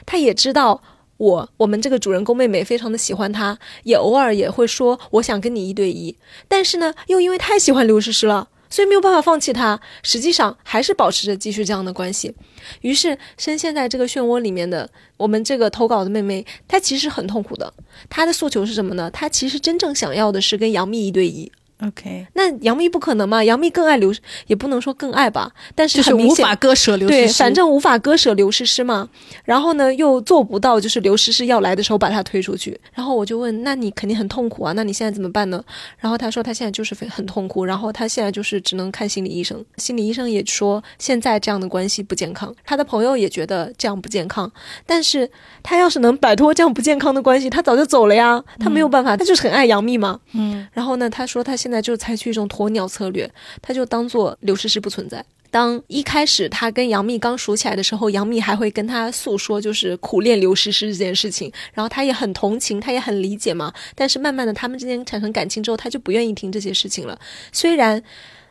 她也知道我我们这个主人公妹妹非常的喜欢他，也偶尔也会说我想跟你一对一，但是呢，又因为太喜欢刘诗诗了。所以没有办法放弃他，实际上还是保持着继续这样的关系。于是，深陷在这个漩涡里面的我们这个投稿的妹妹，她其实很痛苦的。她的诉求是什么呢？她其实真正想要的是跟杨幂一对一。OK，那杨幂不可能嘛？杨幂更爱刘，也不能说更爱吧，但是就是无法割舍刘诗对，诗。反正无法割舍刘诗诗嘛。然后呢，又做不到，就是刘诗诗要来的时候把她推出去。然后我就问，那你肯定很痛苦啊，那你现在怎么办呢？然后他说他现在就是很痛苦，然后他现在就是只能看心理医生。心理医生也说现在这样的关系不健康，他的朋友也觉得这样不健康。但是他要是能摆脱这样不健康的关系，他早就走了呀。他没有办法，他就是很爱杨幂嘛。嗯，然后呢，他说他现在就采取一种鸵鸟策略，他就当做刘诗诗不存在。当一开始他跟杨幂刚熟起来的时候，杨幂还会跟他诉说就是苦恋刘诗诗这件事情，然后他也很同情，他也很理解嘛。但是慢慢的他们之间产生感情之后，他就不愿意听这些事情了。虽然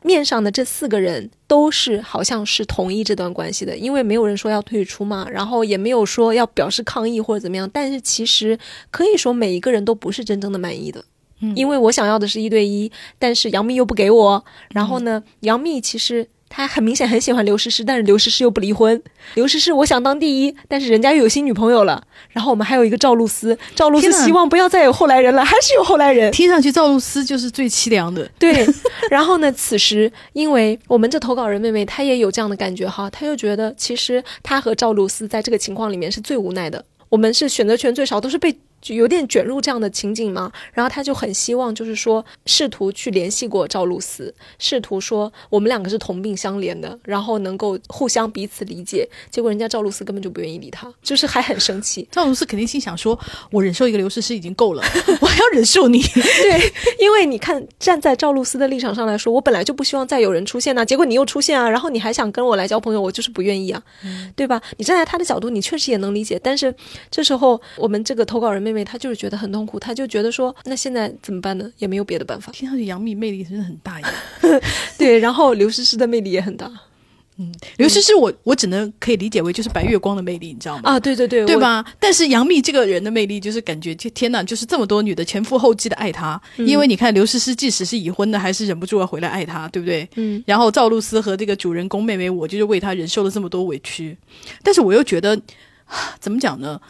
面上的这四个人都是好像是同意这段关系的，因为没有人说要退出嘛，然后也没有说要表示抗议或者怎么样。但是其实可以说每一个人都不是真正的满意的。因为我想要的是一对一，但是杨幂又不给我。然后呢，杨幂其实她很明显很喜欢刘诗诗，但是刘诗诗又不离婚。刘诗诗我想当第一，但是人家又有新女朋友了。然后我们还有一个赵露思，赵露思希望不要再有后来人了，还是有后来人。听上去赵露思就是最凄凉的。对。然后呢，此时因为我们这投稿人妹妹她也有这样的感觉哈，她就觉得其实她和赵露思在这个情况里面是最无奈的。我们是选择权最少，都是被。就有点卷入这样的情景嘛，然后他就很希望，就是说试图去联系过赵露思，试图说我们两个是同病相怜的，然后能够互相彼此理解。结果人家赵露思根本就不愿意理他，就是还很生气。赵露思肯定心想说：“我忍受一个刘诗诗已经够了，我还要忍受你。”对，因为你看站在赵露思的立场上来说，我本来就不希望再有人出现呐，结果你又出现啊，然后你还想跟我来交朋友，我就是不愿意啊，对吧？你站在他的角度，你确实也能理解，但是这时候我们这个投稿人妹。因为他就是觉得很痛苦，他就觉得说，那现在怎么办呢？也没有别的办法。听上去杨幂魅力真的很大呀，对，然后刘诗诗的魅力也很大。嗯，刘诗诗我我只能可以理解为就是白月光的魅力，你知道吗？啊，对对对，对吧？但是杨幂这个人的魅力就是感觉，天哪，就是这么多女的前赴后继的爱她。因为你看刘诗诗即使是已婚的，还是忍不住要回来爱她，对不对？嗯。然后赵露思和这个主人公妹妹，我就是为她忍受了这么多委屈，但是我又觉得，怎么讲呢？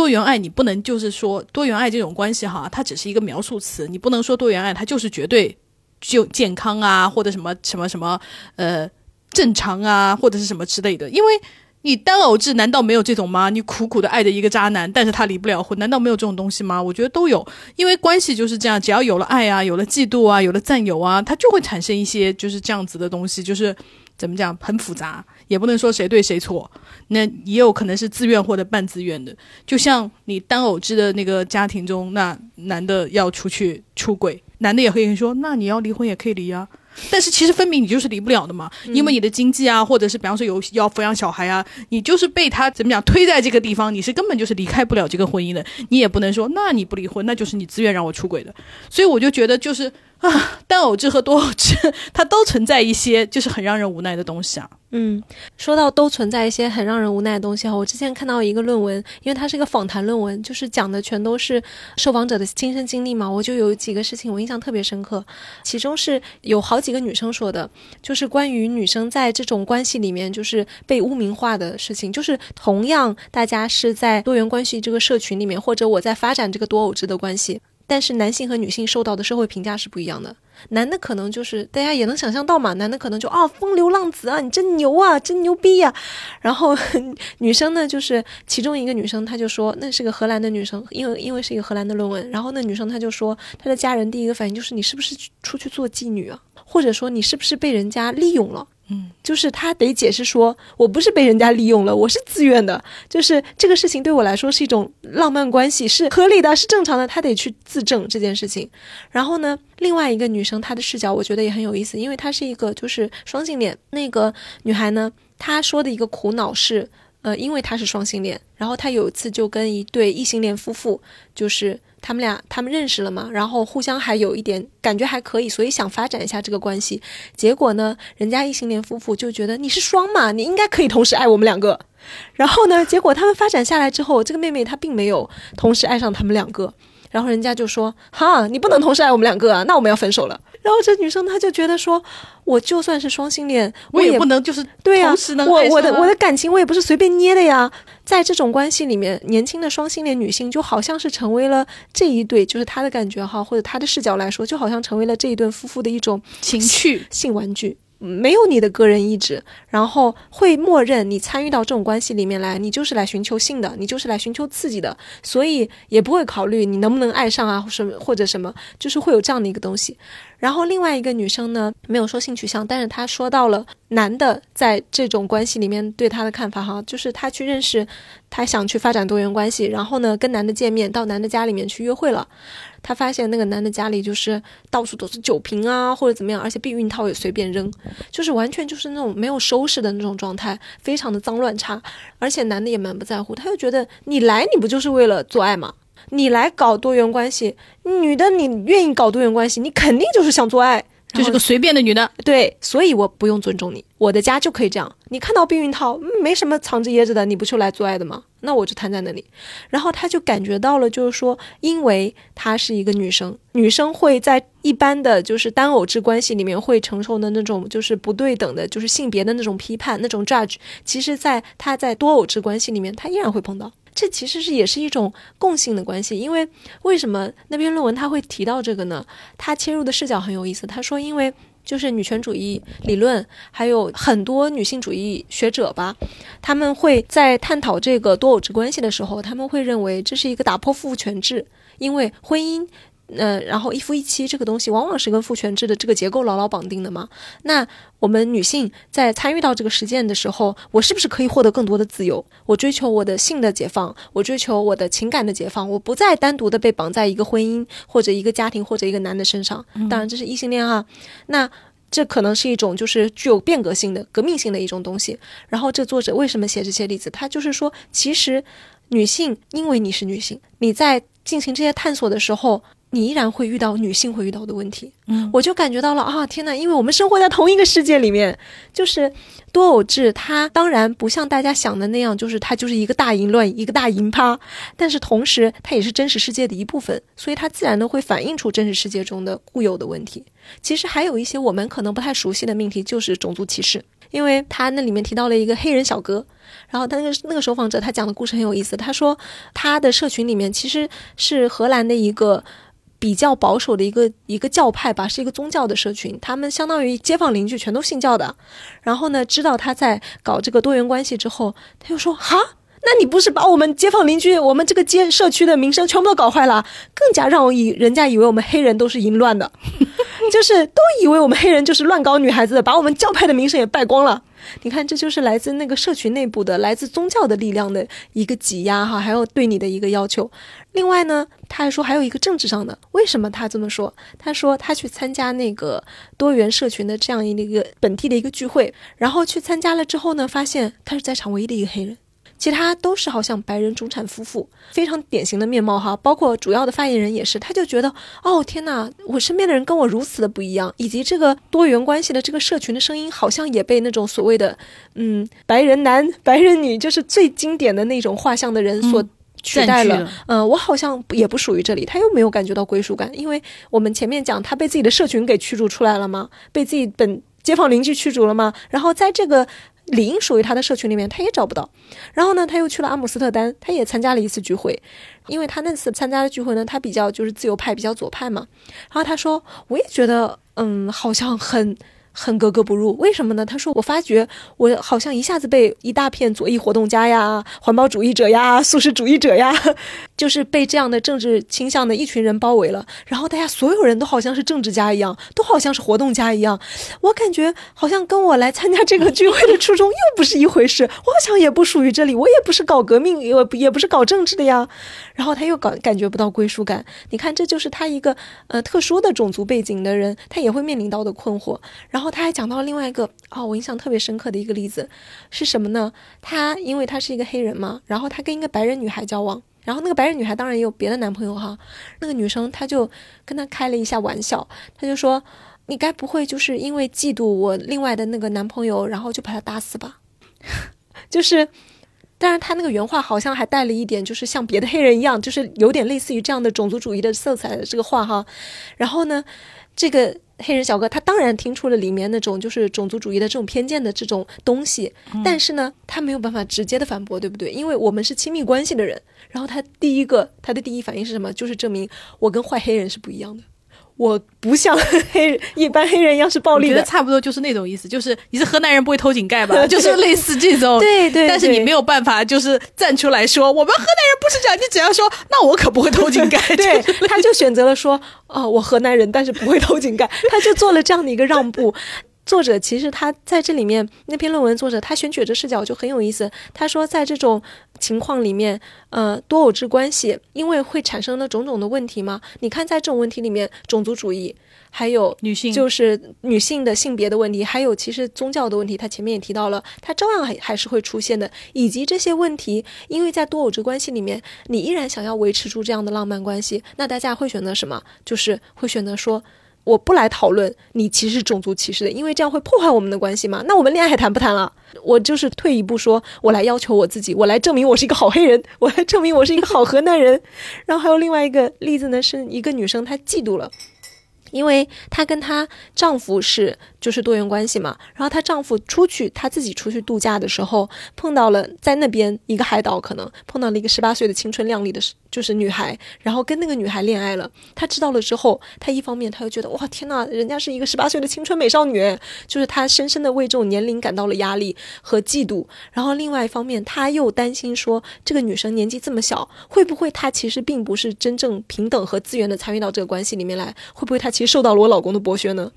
多元爱，你不能就是说多元爱这种关系哈，它只是一个描述词，你不能说多元爱它就是绝对就健康啊，或者什么什么什么呃正常啊，或者是什么之类的。因为你单偶制难道没有这种吗？你苦苦的爱着一个渣男，但是他离不了婚，难道没有这种东西吗？我觉得都有，因为关系就是这样，只要有了爱啊，有了嫉妒啊，有了占有啊，它就会产生一些就是这样子的东西，就是怎么讲，很复杂。也不能说谁对谁错，那也有可能是自愿或者半自愿的。就像你单偶制的那个家庭中，那男的要出去出轨，男的也可以说，那你要离婚也可以离啊。但是其实分明你就是离不了的嘛，因为你的经济啊，或者是比方说有要抚养小孩啊，你就是被他怎么讲推在这个地方，你是根本就是离开不了这个婚姻的。你也不能说，那你不离婚，那就是你自愿让我出轨的。所以我就觉得就是啊，单偶制和多偶制，它都存在一些就是很让人无奈的东西啊。嗯，说到都存在一些很让人无奈的东西哈，我之前看到一个论文，因为它是一个访谈论文，就是讲的全都是受访者的亲身经历嘛，我就有几个事情我印象特别深刻，其中是有好几个女生说的，就是关于女生在这种关系里面就是被污名化的事情，就是同样大家是在多元关系这个社群里面，或者我在发展这个多偶制的关系，但是男性和女性受到的社会评价是不一样的。男的可能就是大家也能想象到嘛，男的可能就啊风流浪子啊，你真牛啊，真牛逼呀。然后女生呢，就是其中一个女生，她就说那是个荷兰的女生，因为因为是一个荷兰的论文。然后那女生她就说，她的家人第一个反应就是你是不是出去做妓女啊，或者说你是不是被人家利用了。嗯，就是他得解释说，我不是被人家利用了，我是自愿的。就是这个事情对我来说是一种浪漫关系，是合理的，是正常的。他得去自证这件事情。然后呢，另外一个女生她的视角，我觉得也很有意思，因为她是一个就是双性恋。那个女孩呢，她说的一个苦恼是，呃，因为她是双性恋，然后她有一次就跟一对异性恋夫妇，就是。他们俩他们认识了嘛，然后互相还有一点感觉还可以，所以想发展一下这个关系。结果呢，人家异性恋夫妇就觉得你是双嘛，你应该可以同时爱我们两个。然后呢，结果他们发展下来之后，这个妹妹她并没有同时爱上他们两个。然后人家就说：“哈，你不能同时爱我们两个啊，那我们要分手了。”然后这女生她就觉得说：“我就算是双性恋，我也不能就是对呀，我我的我的感情我也不是随便捏的呀。”在这种关系里面，年轻的双性恋女性就好像是成为了这一对，就是她的感觉哈，或者她的视角来说，就好像成为了这一对夫妇的一种情趣性玩具。没有你的个人意志，然后会默认你参与到这种关系里面来，你就是来寻求性的，你就是来寻求刺激的，所以也不会考虑你能不能爱上啊，什么或者什么，就是会有这样的一个东西。然后另外一个女生呢，没有说性取向，但是她说到了男的在这种关系里面对她的看法哈，就是他去认识，他想去发展多元关系，然后呢跟男的见面，到男的家里面去约会了，他发现那个男的家里就是到处都是酒瓶啊或者怎么样，而且避孕套也随便扔，就是完全就是那种没有收拾的那种状态，非常的脏乱差，而且男的也蛮不在乎，他就觉得你来你不就是为了做爱吗？你来搞多元关系，女的你愿意搞多元关系，你肯定就是想做爱。就是个随便的女的，对，所以我不用尊重你，我的家就可以这样。你看到避孕套，没什么藏着掖着的，你不就来做爱的吗？那我就瘫在那里。然后他就感觉到了，就是说，因为她是一个女生，女生会在一般的就是单偶制关系里面会承受的那种就是不对等的，就是性别的那种批判，那种 judge，其实在她在多偶制关系里面，她依然会碰到。这其实是也是一种共性的关系，因为为什么那篇论文他会提到这个呢？他切入的视角很有意思。他说，因为就是女权主义理论，还有很多女性主义学者吧，他们会在探讨这个多偶制关系的时候，他们会认为这是一个打破父权制，因为婚姻。呃，然后一夫一妻这个东西往往是跟父权制的这个结构牢牢绑定的嘛。那我们女性在参与到这个实践的时候，我是不是可以获得更多的自由？我追求我的性的解放，我追求我的情感的解放，我不再单独的被绑在一个婚姻或者一个家庭或者一个男的身上。当然这是异性恋啊。那这可能是一种就是具有变革性的、革命性的一种东西。然后这作者为什么写这些例子？他就是说，其实女性因为你是女性，你在进行这些探索的时候。你依然会遇到女性会遇到的问题，嗯，我就感觉到了啊，天呐，因为我们生活在同一个世界里面，就是多偶制，它当然不像大家想的那样，就是它就是一个大淫乱，一个大淫趴，但是同时它也是真实世界的一部分，所以它自然的会反映出真实世界中的固有的问题。其实还有一些我们可能不太熟悉的命题，就是种族歧视，因为他那里面提到了一个黑人小哥，然后他那个那个受访者他讲的故事很有意思，他说他的社群里面其实是荷兰的一个。比较保守的一个一个教派吧，是一个宗教的社群，他们相当于街坊邻居全都信教的。然后呢，知道他在搞这个多元关系之后，他又说：“哈，那你不是把我们街坊邻居、我们这个街社区的名声全部都搞坏了？更加让我以人家以为我们黑人都是淫乱的，就是都以为我们黑人就是乱搞女孩子的，把我们教派的名声也败光了。”你看，这就是来自那个社群内部的、来自宗教的力量的一个挤压哈，还有对你的一个要求。另外呢，他还说还有一个政治上的。为什么他这么说？他说他去参加那个多元社群的这样一个本地的一个聚会，然后去参加了之后呢，发现他是在场唯一的一个黑人。其他都是好像白人中产夫妇，非常典型的面貌哈，包括主要的发言人也是，他就觉得哦天呐，我身边的人跟我如此的不一样，以及这个多元关系的这个社群的声音，好像也被那种所谓的嗯白人男、白人女，就是最经典的那种画像的人所取代了。嗯，我好像也不属于这里，他又没有感觉到归属感，因为我们前面讲他被自己的社群给驱逐出来了吗？被自己本街坊邻居驱逐了吗？然后在这个。理应属于他的社群里面，他也找不到。然后呢，他又去了阿姆斯特丹，他也参加了一次聚会。因为他那次参加的聚会呢，他比较就是自由派，比较左派嘛。然后他说，我也觉得，嗯，好像很。很格格不入，为什么呢？他说：“我发觉我好像一下子被一大片左翼活动家呀、环保主义者呀、素食主义者呀，就是被这样的政治倾向的一群人包围了。然后大家所有人都好像是政治家一样，都好像是活动家一样。我感觉好像跟我来参加这个聚会的初衷又不是一回事。我好像也不属于这里，我也不是搞革命，也也不是搞政治的呀。然后他又感感觉不到归属感。你看，这就是他一个呃特殊的种族背景的人，他也会面临到的困惑。然后。然后他还讲到另外一个哦，我印象特别深刻的一个例子是什么呢？他因为他是一个黑人嘛，然后他跟一个白人女孩交往，然后那个白人女孩当然也有别的男朋友哈。那个女生她就跟他开了一下玩笑，她就说：“你该不会就是因为嫉妒我另外的那个男朋友，然后就把他打死吧？” 就是，当然他那个原话好像还带了一点，就是像别的黑人一样，就是有点类似于这样的种族主义的色彩的这个话哈。然后呢，这个。黑人小哥，他当然听出了里面那种就是种族主义的这种偏见的这种东西，但是呢，他没有办法直接的反驳，对不对？因为我们是亲密关系的人。然后他第一个，他的第一反应是什么？就是证明我跟坏黑人是不一样的。我不像 黑一般黑人一样是暴力的，差不多就是那种意思，就是你是河南人不会偷井盖吧？就是类似这种，对对。但是你没有办法，就是站出来说我们河南人不是这样，你只要说那我可不会偷井盖。对，他就选择了说哦，我河南人，但是不会偷井盖，他就做了这样的一个让步。作者其实他在这里面那篇论文作者他选取的视角就很有意思。他说，在这种情况里面，呃，多偶制关系因为会产生了种种的问题嘛。你看，在这种问题里面，种族主义，还有女性就是女性的性别的问题，还有其实宗教的问题，他前面也提到了，它照样还还是会出现的。以及这些问题，因为在多偶制关系里面，你依然想要维持住这样的浪漫关系，那大家会选择什么？就是会选择说。我不来讨论你歧视种族歧视的，因为这样会破坏我们的关系嘛？那我们恋爱还谈不谈了？我就是退一步说，我来要求我自己，我来证明我是一个好黑人，我来证明我是一个好河南人。然后还有另外一个例子呢，是一个女生她嫉妒了。因为她跟她丈夫是就是多元关系嘛，然后她丈夫出去，她自己出去度假的时候，碰到了在那边一个海岛，可能碰到了一个十八岁的青春靓丽的，就是女孩，然后跟那个女孩恋爱了。她知道了之后，她一方面她又觉得哇天呐，人家是一个十八岁的青春美少女，就是她深深的为这种年龄感到了压力和嫉妒。然后另外一方面，她又担心说这个女生年纪这么小，会不会她其实并不是真正平等和自愿的参与到这个关系里面来？会不会她其实受到了我老公的剥削呢？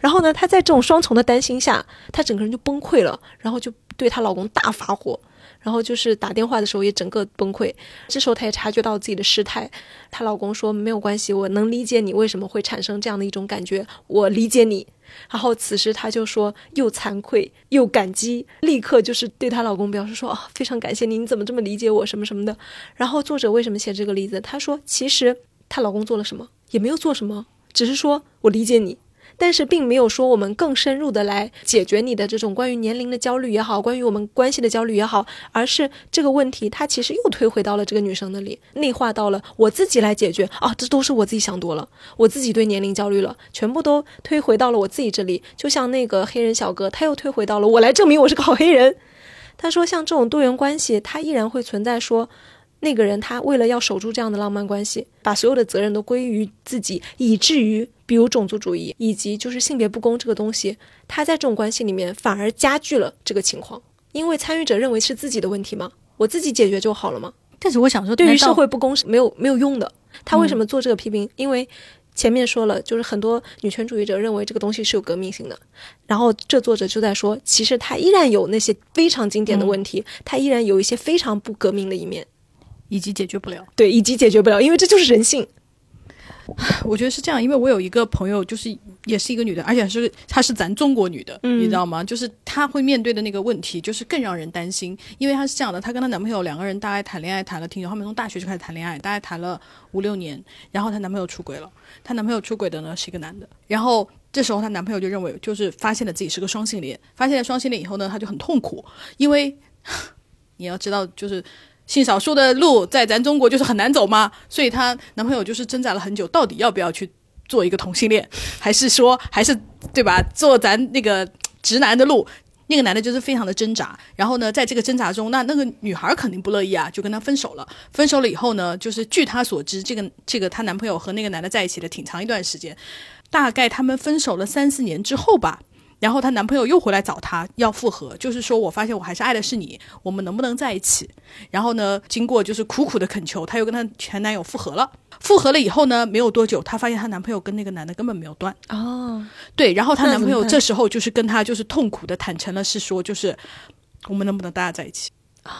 然后呢，她在这种双重的担心下，她整个人就崩溃了，然后就对她老公大发火。然后就是打电话的时候也整个崩溃，这时候她也察觉到自己的失态，她老公说没有关系，我能理解你为什么会产生这样的一种感觉，我理解你。然后此时她就说又惭愧又感激，立刻就是对她老公表示说啊非常感谢你，你怎么这么理解我什么什么的。然后作者为什么写这个例子？她说其实她老公做了什么也没有做什么，只是说我理解你。但是并没有说我们更深入的来解决你的这种关于年龄的焦虑也好，关于我们关系的焦虑也好，而是这个问题它其实又推回到了这个女生那里，内化到了我自己来解决啊，这都是我自己想多了，我自己对年龄焦虑了，全部都推回到了我自己这里。就像那个黑人小哥，他又推回到了我来证明我是个好黑人。他说，像这种多元关系，它依然会存在。说那个人他为了要守住这样的浪漫关系，把所有的责任都归于自己，以至于。比如种族主义以及就是性别不公这个东西，他在这种关系里面反而加剧了这个情况，因为参与者认为是自己的问题吗？我自己解决就好了吗？但是我想说，对于社会不公是没有没有用的。他为什么做这个批评？因为前面说了，就是很多女权主义者认为这个东西是有革命性的，然后这作者就在说，其实他依然有那些非常经典的问题，他依然有一些非常不革命的一面，以及解决不了。对，以及解决不了，因为这就是人性。我觉得是这样，因为我有一个朋友，就是也是一个女的，而且是她是咱中国女的，你知道吗？就是她会面对的那个问题，就是更让人担心，因为她是这样的，她跟她男朋友两个人大概谈恋爱谈了挺久，他们从大学就开始谈恋爱，大概谈了五六年，然后她男朋友出轨了，她男朋友出轨的呢是一个男的，然后这时候她男朋友就认为，就是发现了自己是个双性恋，发现了双性恋以后呢，她就很痛苦，因为 你要知道，就是。性少数的路在咱中国就是很难走嘛，所以她男朋友就是挣扎了很久，到底要不要去做一个同性恋，还是说还是对吧，做咱那个直男的路？那个男的就是非常的挣扎，然后呢，在这个挣扎中，那那个女孩肯定不乐意啊，就跟他分手了。分手了以后呢，就是据她所知，这个这个她男朋友和那个男的在一起了挺长一段时间，大概他们分手了三四年之后吧。然后她男朋友又回来找她要复合，就是说我发现我还是爱的是你，我们能不能在一起？然后呢，经过就是苦苦的恳求，她又跟她前男友复合了。复合了以后呢，没有多久，她发现她男朋友跟那个男的根本没有断。哦，对，然后她男朋友这时候就是跟她就是痛苦的坦诚了，是说就是我们能不能大家在一起？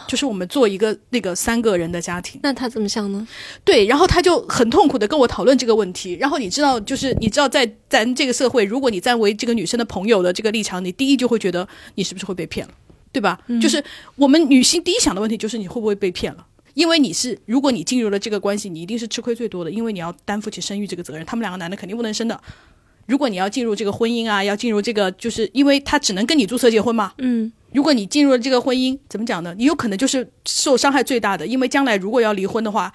就是我们做一个那个三个人的家庭，那他怎么想呢？对，然后他就很痛苦的跟我讨论这个问题。然后你知道，就是你知道，在咱这个社会，如果你站为这个女生的朋友的这个立场，你第一就会觉得你是不是会被骗了，对吧？就是我们女性第一想的问题就是你会不会被骗了？因为你是，如果你进入了这个关系，你一定是吃亏最多的，因为你要担负起生育这个责任。他们两个男的肯定不能生的。如果你要进入这个婚姻啊，要进入这个，就是因为他只能跟你注册结婚嘛。嗯。如果你进入了这个婚姻，怎么讲呢？你有可能就是受伤害最大的，因为将来如果要离婚的话，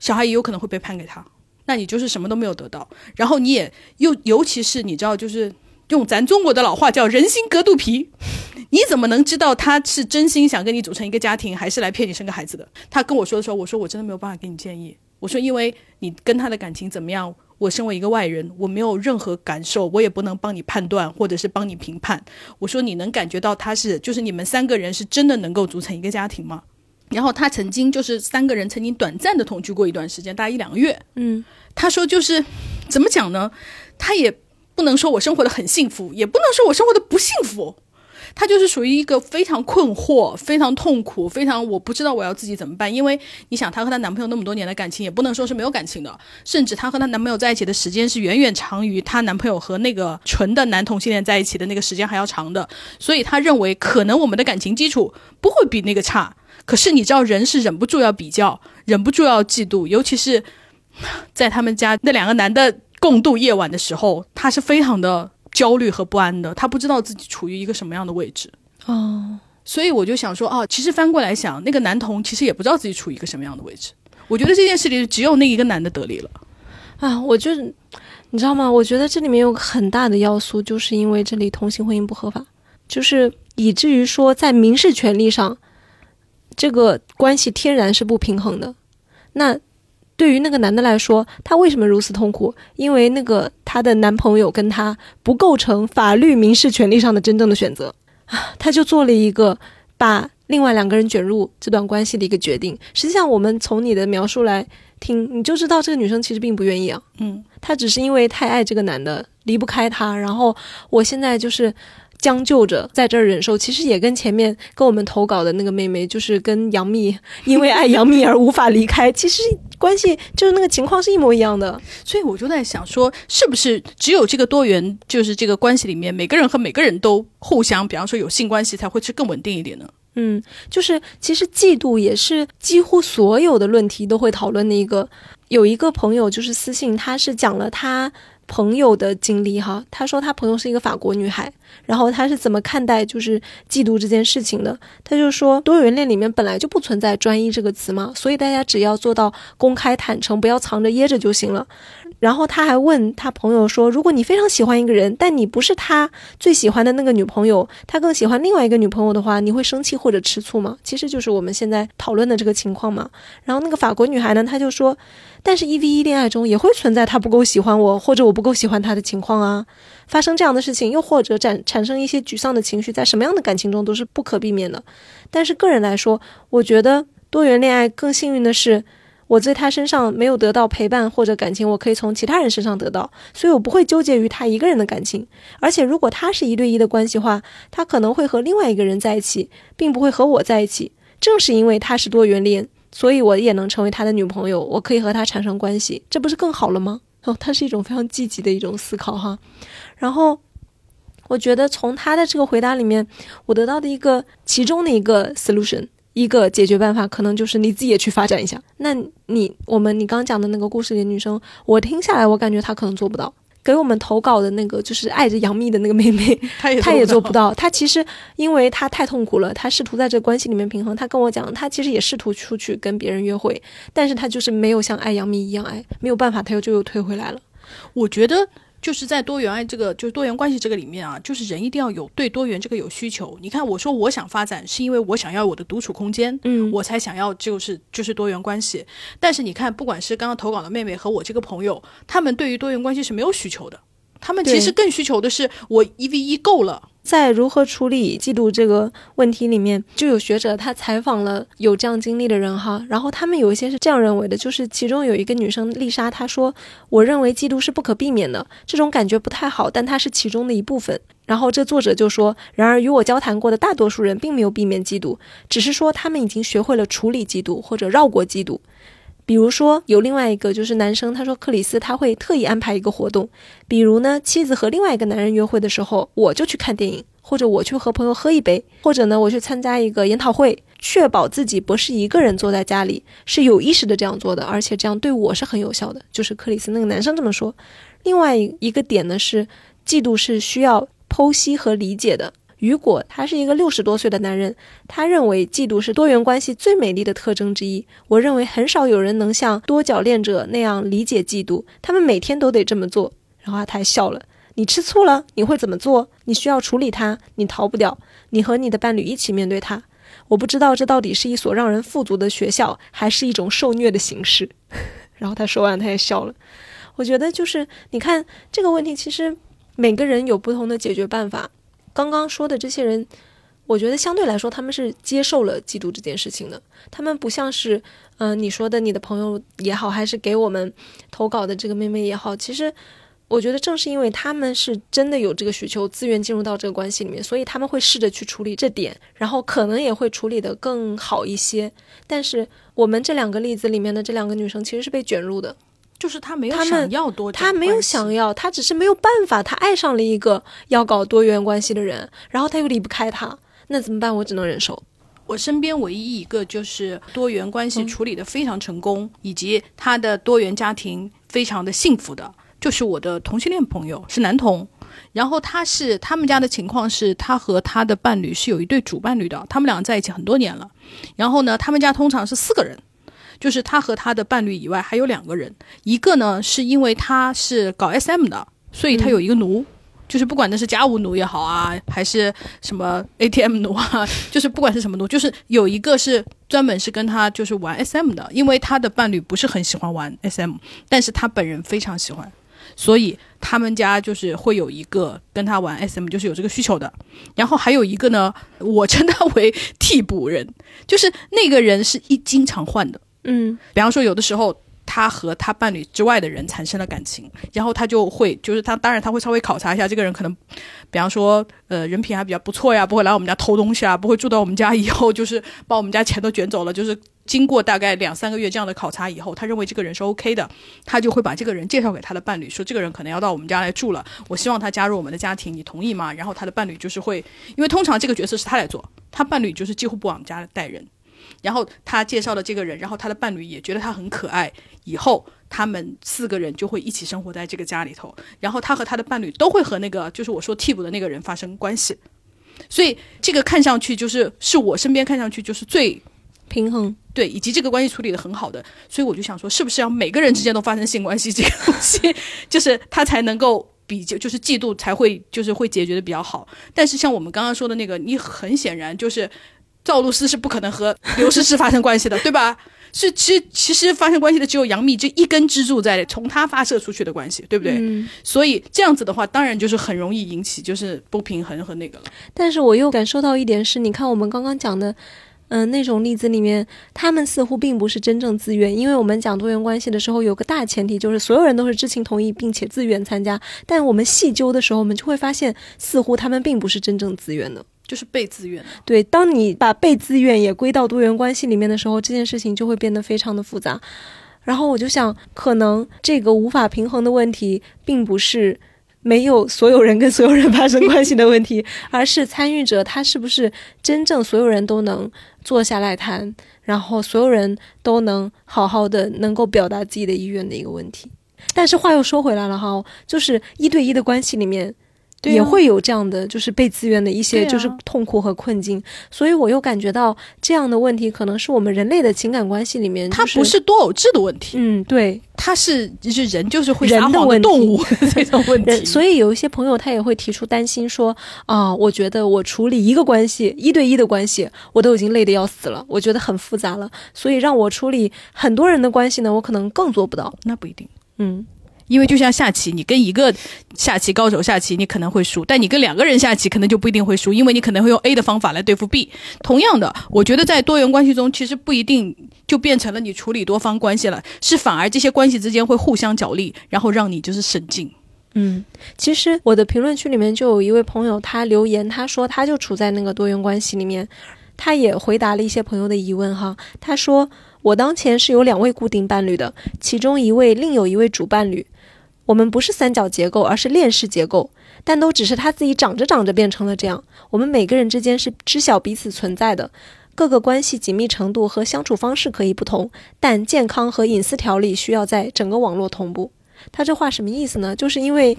小孩也有可能会被判给他，那你就是什么都没有得到。然后你也又，尤其是你知道，就是用咱中国的老话叫“人心隔肚皮”，你怎么能知道他是真心想跟你组成一个家庭，还是来骗你生个孩子的？他跟我说的时候，我说我真的没有办法给你建议。我说因为你跟他的感情怎么样？我身为一个外人，我没有任何感受，我也不能帮你判断或者是帮你评判。我说你能感觉到他是，就是你们三个人是真的能够组成一个家庭吗？然后他曾经就是三个人曾经短暂的同居过一段时间，大概一两个月。嗯，他说就是怎么讲呢？他也。不不能说我生活的很幸福，也不能说我生活的不幸福。她就是属于一个非常困惑、非常痛苦、非常我不知道我要自己怎么办。因为你想，她和她男朋友那么多年的感情，也不能说是没有感情的，甚至她和她男朋友在一起的时间是远远长于她男朋友和那个纯的男同性恋在一起的那个时间还要长的。所以她认为，可能我们的感情基础不会比那个差。可是你知道，人是忍不住要比较，忍不住要嫉妒，尤其是在他们家那两个男的共度夜晚的时候，她是非常的焦虑和不安的。他不知道自己处于一个什么样的位置。哦，所以我就想说，哦，其实翻过来想，那个男童其实也不知道自己处于一个什么样的位置。我觉得这件事里只有那一个男的得利了。啊，我就你知道吗？我觉得这里面有个很大的要素，就是因为这里同性婚姻不合法，就是以至于说在民事权利上，这个关系天然是不平衡的。那对于那个男的来说，他为什么如此痛苦？因为那个他的男朋友跟他不构成法律民事权利上的真正的选择啊，他就做了一个把另外两个人卷入这段关系的一个决定。实际上，我们从你的描述来听，你就知道这个女生其实并不愿意啊。嗯，她只是因为太爱这个男的，离不开他。然后我现在就是将就着在这儿忍受，其实也跟前面跟我们投稿的那个妹妹，就是跟杨幂因为爱杨幂而无法离开，其实关系就是那个情况是一模一样的。所以我就在想说，是不是只有这个多元，就是这个关系里面，每个人和每个人都互相，比方说有性关系，才会是更稳定一点呢？嗯，就是其实嫉妒也是几乎所有的论题都会讨论的一个。有一个朋友就是私信，他是讲了他朋友的经历哈。他说他朋友是一个法国女孩，然后他是怎么看待就是嫉妒这件事情的？他就说多元恋里面本来就不存在专一这个词嘛，所以大家只要做到公开坦诚，不要藏着掖着就行了。然后他还问他朋友说：“如果你非常喜欢一个人，但你不是他最喜欢的那个女朋友，他更喜欢另外一个女朋友的话，你会生气或者吃醋吗？”其实就是我们现在讨论的这个情况嘛。然后那个法国女孩呢，她就说：“但是，一 v 一恋爱中也会存在他不够喜欢我，或者我不够喜欢他的情况啊。发生这样的事情，又或者产产生一些沮丧的情绪，在什么样的感情中都是不可避免的。但是个人来说，我觉得多元恋爱更幸运的是。”我在他身上没有得到陪伴或者感情，我可以从其他人身上得到，所以我不会纠结于他一个人的感情。而且，如果他是一对一的关系的话，他可能会和另外一个人在一起，并不会和我在一起。正是因为他是多元恋，所以我也能成为他的女朋友，我可以和他产生关系，这不是更好了吗？哦，它是一种非常积极的一种思考哈。然后，我觉得从他的这个回答里面，我得到的一个其中的一个 solution。一个解决办法可能就是你自己也去发展一下。那你我们你刚讲的那个故事里的女生，我听下来我感觉她可能做不到。给我们投稿的那个就是爱着杨幂的那个妹妹，她也她也做不到。她其实因为她太痛苦了，她试图在这个关系里面平衡。她跟我讲，她其实也试图出去跟别人约会，但是她就是没有像爱杨幂一样爱，没有办法，她又就又退回来了。我觉得。就是在多元爱这个，就是多元关系这个里面啊，就是人一定要有对多元这个有需求。你看，我说我想发展，是因为我想要我的独处空间，嗯，我才想要就是就是多元关系。但是你看，不管是刚刚投稿的妹妹和我这个朋友，他们对于多元关系是没有需求的，他们其实更需求的是我一 v 一够了。在如何处理嫉妒这个问题里面，就有学者他采访了有这样经历的人哈，然后他们有一些是这样认为的，就是其中有一个女生丽莎，她说：“我认为嫉妒是不可避免的，这种感觉不太好，但它是其中的一部分。”然后这作者就说：“然而与我交谈过的大多数人并没有避免嫉妒，只是说他们已经学会了处理嫉妒或者绕过嫉妒。”比如说，有另外一个就是男生，他说克里斯他会特意安排一个活动，比如呢，妻子和另外一个男人约会的时候，我就去看电影，或者我去和朋友喝一杯，或者呢，我去参加一个研讨会，确保自己不是一个人坐在家里，是有意识的这样做的，而且这样对我是很有效的。就是克里斯那个男生这么说。另外一个点呢是，嫉妒是需要剖析和理解的。雨果他是一个六十多岁的男人，他认为嫉妒是多元关系最美丽的特征之一。我认为很少有人能像多角恋者那样理解嫉妒，他们每天都得这么做。然后他还笑了。你吃醋了，你会怎么做？你需要处理它，你逃不掉。你和你的伴侣一起面对它。我不知道这到底是一所让人富足的学校，还是一种受虐的形式。然后他说完，他也笑了。我觉得就是你看这个问题，其实每个人有不同的解决办法。刚刚说的这些人，我觉得相对来说他们是接受了嫉妒这件事情的。他们不像是，嗯，你说的你的朋友也好，还是给我们投稿的这个妹妹也好，其实我觉得正是因为他们是真的有这个需求，自愿进入到这个关系里面，所以他们会试着去处理这点，然后可能也会处理得更好一些。但是我们这两个例子里面的这两个女生其实是被卷入的，就是他没有想要多，他没有想要，他只是没有办法，他爱上了一个要搞多元关系的人，然后他又离不开他，那怎么办？我只能忍受。我身边唯一一个就是多元关系嗯处理的非常成功，以及他的多元家庭非常的幸福的，就是我的同性恋朋友，是男同。然后他是他们家的情况是，他和他的伴侣是有一对主伴侣的，他们两个在一起很多年了。然后呢，他们家通常是四个人，就是他和他的伴侣以外还有两个人，一个呢是因为他是搞 SM 的，所以他有一个奴。就是不管那是家务奴也好啊，还是什么 ATM 奴啊，就是不管是什么奴，就是有一个是专门是跟他就是玩 SM 的，因为他的伴侣不是很喜欢玩 SM，但是他本人非常喜欢，所以他们家就是会有一个跟他玩 SM，就是有这个需求的。然后还有一个呢，我称他为替补人，就是那个人是一经常换的，嗯比方说有的时候。他和他伴侣之外的人产生了感情，然后他就会，就是他当然他会稍微考察一下这个人，可能，比方说，呃，人品还比较不错呀，不会来我们家偷东西啊，不会住到我们家以后就是把我们家钱都卷走了，就是经过大概两三个月这样的考察以后，他认为这个人是 OK 的，他就会把这个人介绍给他的伴侣，说这个人可能要到我们家来住了，我希望他加入我们的家庭，你同意吗？然后他的伴侣就是会，因为通常这个角色是他来做，他伴侣就是几乎不往家带人。然后他介绍了这个人，然后他的伴侣也觉得他很可爱，以后他们四个人就会一起生活在这个家里头，然后他和他的伴侣都会和那个就是我说替补的那个人发生关系，所以这个看上去就是是我身边看上去就是最平衡。对，以及这个关系处理的很好的，所以我就想说，是不是要每个人之间都发生性关系，这个东西就是他才能够比较，就是嫉妒才会就是会解决的比较好。但是像我们刚刚说的那个，你很显然就是赵露思是不可能和刘诗诗发生关系的，对吧？是其实其实发生关系的只有杨幂这一根支柱在从她发射出去的关系，对不对？嗯，所以这样子的话，当然就是很容易引起就是不平衡和那个了。但是我又感受到一点是，你看我们刚刚讲的，嗯、那种例子里面，他们似乎并不是真正自愿，因为我们讲多元关系的时候，有个大前提就是所有人都是知情同意并且自愿参加，但我们细究的时候，我们就会发现，似乎他们并不是真正自愿的。就是被自愿，对，当你把被自愿也归到多元关系里面的时候，这件事情就会变得非常的复杂。然后我就想，可能这个无法平衡的问题，并不是没有所有人跟所有人发生关系的问题，而是参与者他是不是真正所有人都能坐下来谈，然后所有人都能好好的能够表达自己的意愿的一个问题。但是话又说回来了哈，就是一对一的关系里面。对啊。也会有这样的，就是被自愿的一些就是痛苦和困境，所以我又感觉到这样的问题可能是我们人类的情感关系里面、它就是，不是多偶制的问题，嗯，对，它是就是人就是会人撒谎的问题。动物 这种问题，人，所以有一些朋友他也会提出担心说啊，我觉得我处理一个关系一对一的关系，我都已经累得要死了，我觉得很复杂了，所以让我处理很多人的关系呢，我可能更做不到。那不一定。嗯，因为就像下棋，你跟一个下棋高手下棋，你可能会输，但你跟两个人下棋，可能就不一定会输，因为你可能会用 A 的方法来对付 B。同样的，我觉得在多元关系中，其实不一定就变成了你处理多方关系了，是反而这些关系之间会互相角力，然后让你就是省劲。嗯，其实我的评论区里面就有一位朋友，他留言，他说他就处在那个多元关系里面，他也回答了一些朋友的疑问哈。他说我当前是有两位固定伴侣的，其中一位另有一位主伴侣，我们不是三角结构，而是链式结构，但都只是他自己长着长着变成了这样。我们每个人之间是知晓彼此存在的。各个关系紧密程度和相处方式可以不同，但健康和隐私条例需要在整个网络同步。他这话什么意思呢？就是因为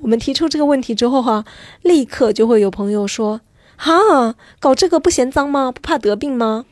我们提出这个问题之后哈、立刻就会有朋友说：“哈，搞这个不嫌脏吗？不怕得病吗？”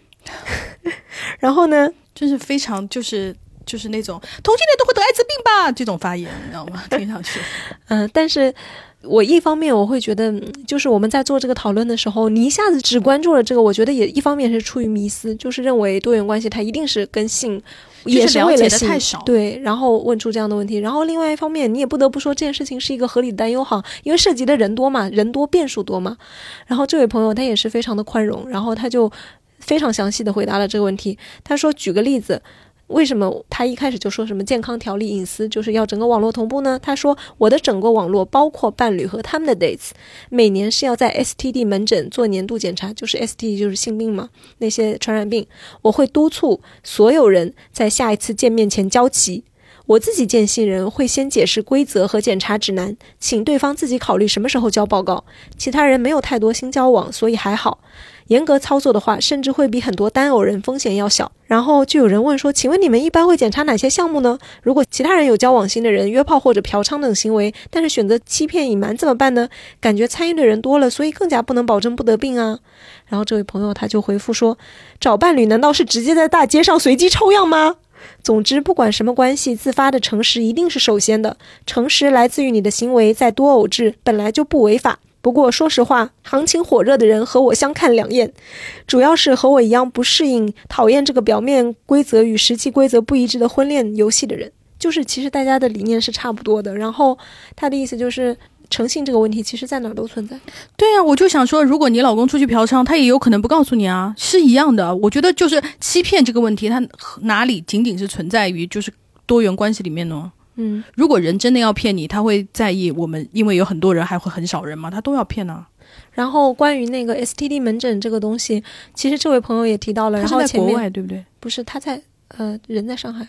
然后呢，就是非常就是就是那种同性恋都会得艾滋病吧这种发言，你知道吗？听上去，嗯、但是我一方面我会觉得，嗯就是我们在做这个讨论的时候，你一下子只关注了这个，我觉得也一方面是出于迷思，就是认为多元关系它一定是跟性。也是为了解了性得太少对，然后问出这样的问题，然后另外一方面，你也不得不说这件事情是一个合理的担忧哈，因为涉及的人多嘛，人多变数多嘛。然后这位朋友他也是非常的宽容，然后他就非常详细的回答了这个问题。他说，举个例子，为什么他一开始就说什么健康条例、隐私，就是要整个网络同步呢？他说我的整个网络包括伴侣和他们的 dates，每年是要在 STD 门诊做年度检查，就是 STD 就是性病嘛，那些传染病，我会督促所有人在下一次见面前交齐。我自己见新人会先解释规则和检查指南，请对方自己考虑什么时候交报告。其他人没有太多新交往，所以还好。严格操作的话，甚至会比很多单偶人风险要小。然后就有人问说：“请问你们一般会检查哪些项目呢？如果其他人有交往型的人约炮或者嫖娼等行为，但是选择欺骗隐瞒怎么办呢？感觉参与的人多了，所以更加不能保证不得病啊。”然后这位朋友他就回复说：“找伴侣难道是直接在大街上随机抽样吗？”总之，不管什么关系，自发的诚实一定是首先的。诚实来自于你的行为在多偶制本来就不违法。不过说实话，行情火热的人和我相看两厌，主要是和我一样不适应、讨厌这个表面规则与实际规则不一致的婚恋游戏的人。就是其实大家的理念是差不多的。然后他的意思就是。诚信这个问题，其实在哪儿都存在。对呀，我就想说，如果你老公出去嫖娼，他也有可能不告诉你啊，是一样的。我觉得就是欺骗这个问题，它哪里仅仅是存在于就是多元关系里面呢？嗯，如果人真的要骗你，他会在意我们，因为有很多人，还会很少人嘛，他都要骗呢。然后关于那个 STD 门诊这个东西，其实这位朋友也提到了。然后在国外对不对？不是，他在呃，人在上海。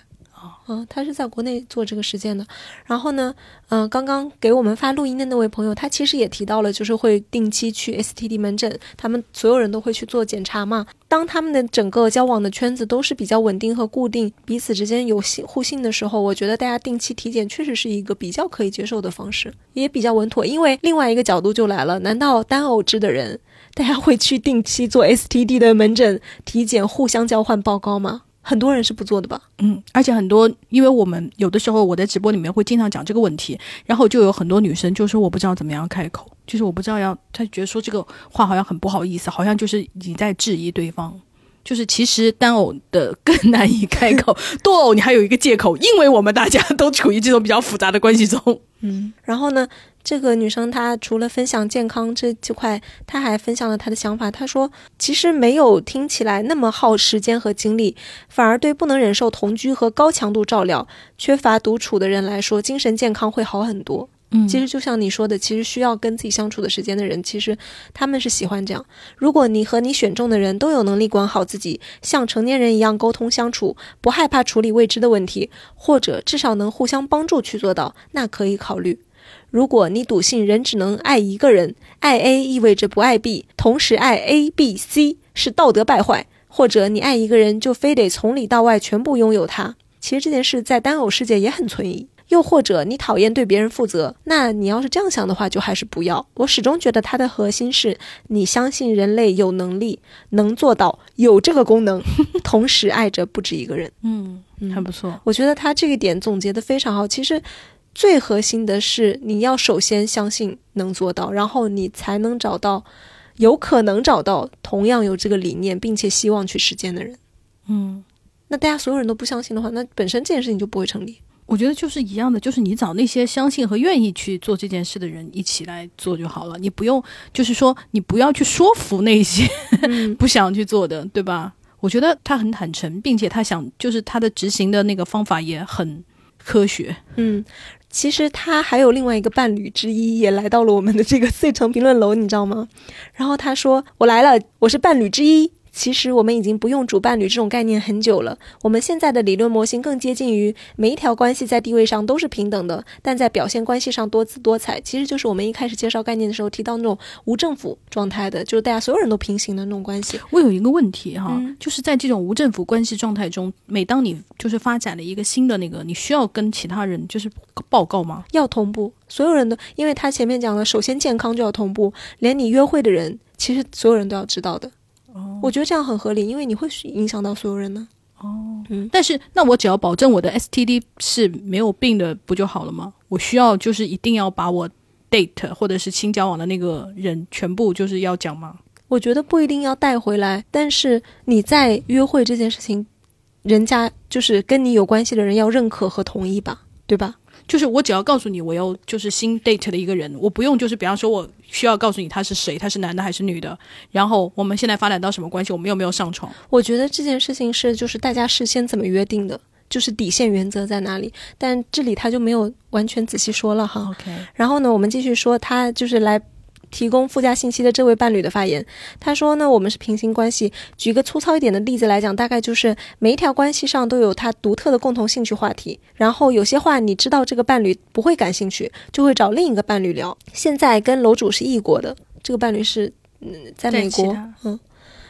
嗯，他是在国内做这个实践的。然后呢，嗯，刚刚给我们发录音的那位朋友，他其实也提到了，就是会定期去 STD 门诊，他们所有人都会去做检查嘛。当他们的整个交往的圈子都是比较稳定和固定，彼此之间有信互信的时候，我觉得大家定期体检确实是一个比较可以接受的方式，也比较稳妥。因为另外一个角度就来了，难道单偶制的人，大家会去定期做 STD 的门诊体检，互相交换报告吗？很多人是不做的吧？嗯，而且很多，因为我们有的时候我在直播里面会经常讲这个问题，然后就有很多女生就说我不知道怎么样开口，就是我不知道要，她觉得说这个话好像很不好意思，好像就是你在质疑对方，就是其实单偶的更难以开口，多偶你还有一个借口，因为我们大家都处于这种比较复杂的关系中。嗯，然后呢？这个女生她除了分享健康这这块，她还分享了她的想法。她说，其实没有听起来那么耗时间和精力，反而对不能忍受同居和高强度照料、缺乏独处的人来说，精神健康会好很多。嗯，其实就像你说的，其实需要跟自己相处的时间的人，其实他们是喜欢这样。如果你和你选中的人都有能力管好自己，像成年人一样沟通相处，不害怕处理未知的问题，或者至少能互相帮助去做到，那可以考虑。如果你笃信人只能爱一个人，爱 A 意味着不爱 B，同时爱 A、B、C 是道德败坏，或者你爱一个人就非得从里到外全部拥有他，其实这件事在单偶世界也很存疑。又或者你讨厌对别人负责，那你要是这样想的话，就还是不要。我始终觉得它的核心是你相信人类有能力能做到有这个功能，同时爱着不止一个人。嗯，还不错。我觉得他这个点总结的非常好。其实。最核心的是，你要首先相信能做到，然后你才能找到，有可能找到同样有这个理念并且希望去实践的人。嗯，那大家所有人都不相信的话，那本身这件事情就不会成立。我觉得就是一样的，就是你找那些相信和愿意去做这件事的人一起来做就好了。你不用，就是说你不要去说服那些 不想去做的，对吧？我觉得他很坦诚，并且他想，就是他的执行的那个方法也很科学。嗯。其实他还有另外一个伴侣之一也来到了我们的这个 碎城评论楼，你知道吗？然后他说：“我来了，我是伴侣之一。”其实我们已经不用主伴侣这种概念很久了。我们现在的理论模型更接近于每一条关系在地位上都是平等的，但在表现关系上多姿多彩。其实就是我们一开始介绍概念的时候提到那种无政府状态的，就是大家所有人都平行的那种关系。我有一个问题哈，就是在这种无政府关系状态中，每当你就是发展了一个新的那个，你需要跟其他人就是报告吗？要同步，所有人都，因为他前面讲了，首先健康就要同步，连你约会的人，其实所有人都要知道的。我觉得这样很合理，因为你会影响到所有人呢。哦，嗯，但是那我只要保证我的 STD 是没有病的，不就好了吗？我需要就是一定要把我 date 或者是新交往的那个人全部就是要讲吗？我觉得不一定要带回来，但是你在约会这件事情，人家就是跟你有关系的人要认可和同意吧，对吧？就是我只要告诉你我要就是新 date 的一个人，我不用就是比方说我需要告诉你他是谁，他是男的还是女的，然后我们现在发展到什么关系，我们有没有上床？我觉得这件事情是就是大家事先怎么约定的，就是底线原则在哪里。但这里他就没有完全仔细说了哈。OK，然后呢，我们继续说，他就是来提供附加信息的这位伴侣的发言。他说呢，我们是平行关系。举个粗糙一点的例子来讲，大概就是每一条关系上都有他独特的共同兴趣话题。然后有些话你知道这个伴侣不会感兴趣，就会找另一个伴侣聊。现在跟楼主是异国的，这个伴侣是嗯在美国，嗯。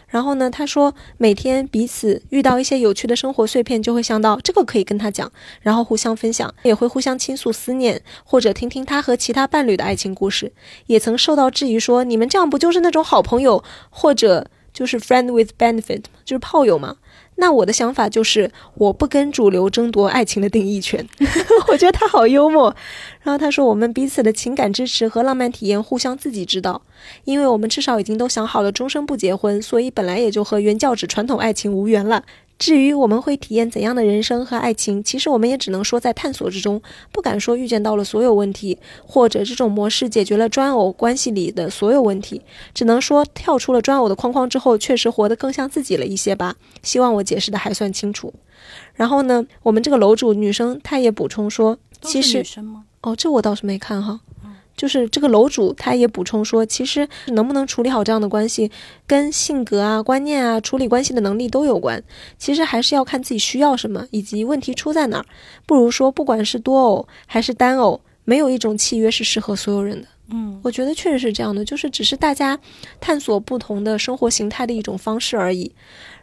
然后呢，他说每天彼此遇到一些有趣的生活碎片，就会想到这个可以跟他讲，然后互相分享，也会互相倾诉思念，或者听听他和其他伴侣的爱情故事。也曾受到质疑说，你们这样不就是那种好朋友，或者就是 friend with benefit，就是炮友吗？那我的想法就是，我不跟主流争夺爱情的定义权。我觉得他好幽默。然后他说，我们彼此的情感支持和浪漫体验互相自己知道，因为我们至少已经都想好了终身不结婚，所以本来也就和原教旨传统爱情无缘了。至于我们会体验怎样的人生和爱情，其实我们也只能说在探索之中，不敢说预见到了所有问题，或者这种模式解决了专偶关系里的所有问题，只能说跳出了专偶的框框之后，确实活得更像自己了一些吧。希望我解释的还算清楚。然后呢，我们这个楼主女生她也补充说，其实？哦，这我倒是没看哈。就是这个楼主，他也补充说，其实能不能处理好这样的关系，跟性格啊、观念啊、处理关系的能力都有关。其实还是要看自己需要什么，以及问题出在哪儿。不如说，不管是多偶还是单偶，没有一种契约是适合所有人的。嗯，我觉得确实是这样的，就是只是大家探索不同的生活形态的一种方式而已。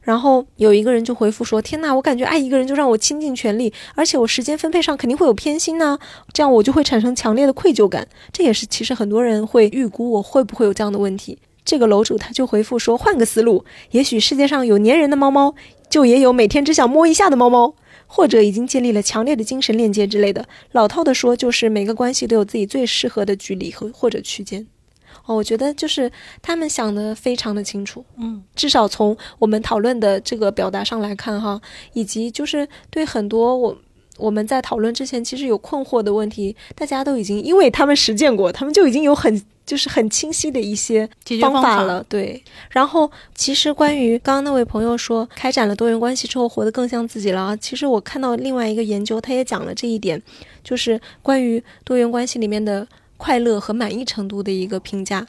然后有一个人就回复说：“天呐，我感觉爱一个人就让我倾尽全力，而且我时间分配上肯定会有偏心呢、这样我就会产生强烈的愧疚感。这也是其实很多人会预估我会不会有这样的问题。”这个楼主他就回复说：“换个思路，也许世界上有粘人的猫猫，就也有每天只想摸一下的猫猫。”或者已经建立了强烈的精神链接之类的。老套的说，就是每个关系都有自己最适合的距离和或者区间。哦，我觉得就是他们想的非常的清楚，嗯，至少从我们讨论的这个表达上来看哈，以及就是对很多我我们在讨论之前其实有困惑的问题，大家都已经因为他们实践过，他们就已经有很就是很清晰的一些解决方法了，对。然后其实关于刚刚那位朋友说开展了多元关系之后活得更像自己了啊，其实我看到另外一个研究，他也讲了这一点，就是关于多元关系里面的快乐和满意程度的一个评价。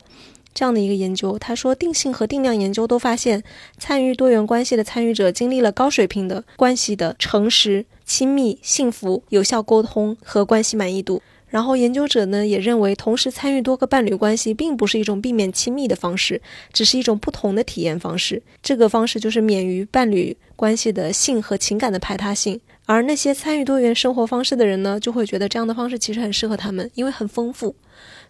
这样的一个研究，他说定性和定量研究都发现，参与多元关系的参与者经历了高水平的关系的诚实、亲密、幸福、有效沟通和关系满意度。然后研究者呢也认为，同时参与多个伴侣关系并不是一种避免亲密的方式，只是一种不同的体验方式。这个方式就是免于伴侣关系的性和情感的排他性。而那些参与多元生活方式的人呢，就会觉得这样的方式其实很适合他们，因为很丰富。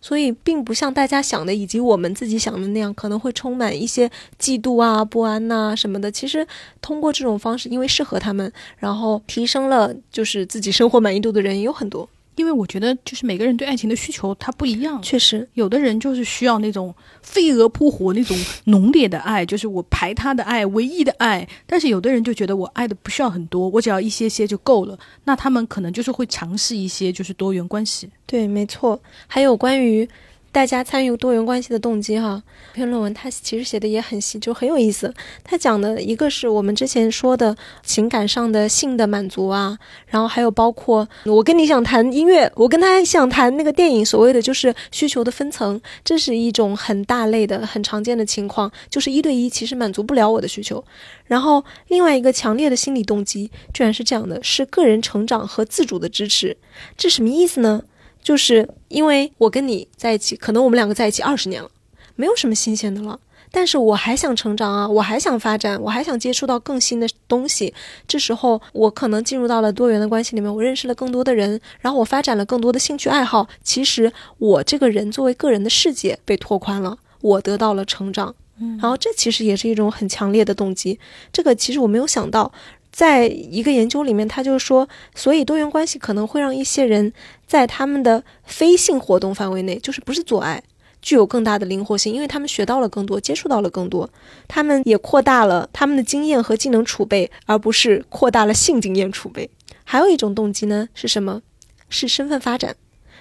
所以，并不像大家想的，以及我们自己想的那样，可能会充满一些嫉妒啊、不安呐、什么的。其实，通过这种方式，因为适合他们，然后提升了就是自己生活满意度的人也有很多。因为我觉得就是每个人对爱情的需求它不一样，确实，有的人就是需要那种飞蛾扑火那种浓烈的爱，就是我排他的爱，唯一的爱。但是有的人就觉得我爱的不需要很多，我只要一些些就够了。那他们可能就是会尝试一些就是多元关系。对，没错。还有关于大家参与多元关系的动机哈，这篇论文它其实写的也很细，就很有意思。它讲的一个是我们之前说的情感上的性的满足啊，然后还有包括我跟你想谈音乐，我跟他想谈那个电影，所谓的就是需求的分层，这是一种很大类的、很常见的情况，就是一对一其实满足不了我的需求。然后另外一个强烈的心理动机，居然是这样的，是个人成长和自主的支持。这什么意思呢？就是因为我跟你在一起，可能我们两个在一起二十年了，没有什么新鲜的了。但是我还想成长啊，我还想发展，我还想接触到更新的东西。这时候我可能进入到了多元的关系里面，我认识了更多的人，然后我发展了更多的兴趣爱好。其实我这个人作为个人的世界被拓宽了，我得到了成长。嗯然后这其实也是一种很强烈的动机。这个其实我没有想到，在一个研究里面，他就说，所以多元关系可能会让一些人在他们的非性活动范围内，就是不是做爱，具有更大的灵活性，因为他们学到了更多，接触到了更多，他们也扩大了他们的经验和技能储备，而不是扩大了性经验储备。还有一种动机呢是什么？是身份发展。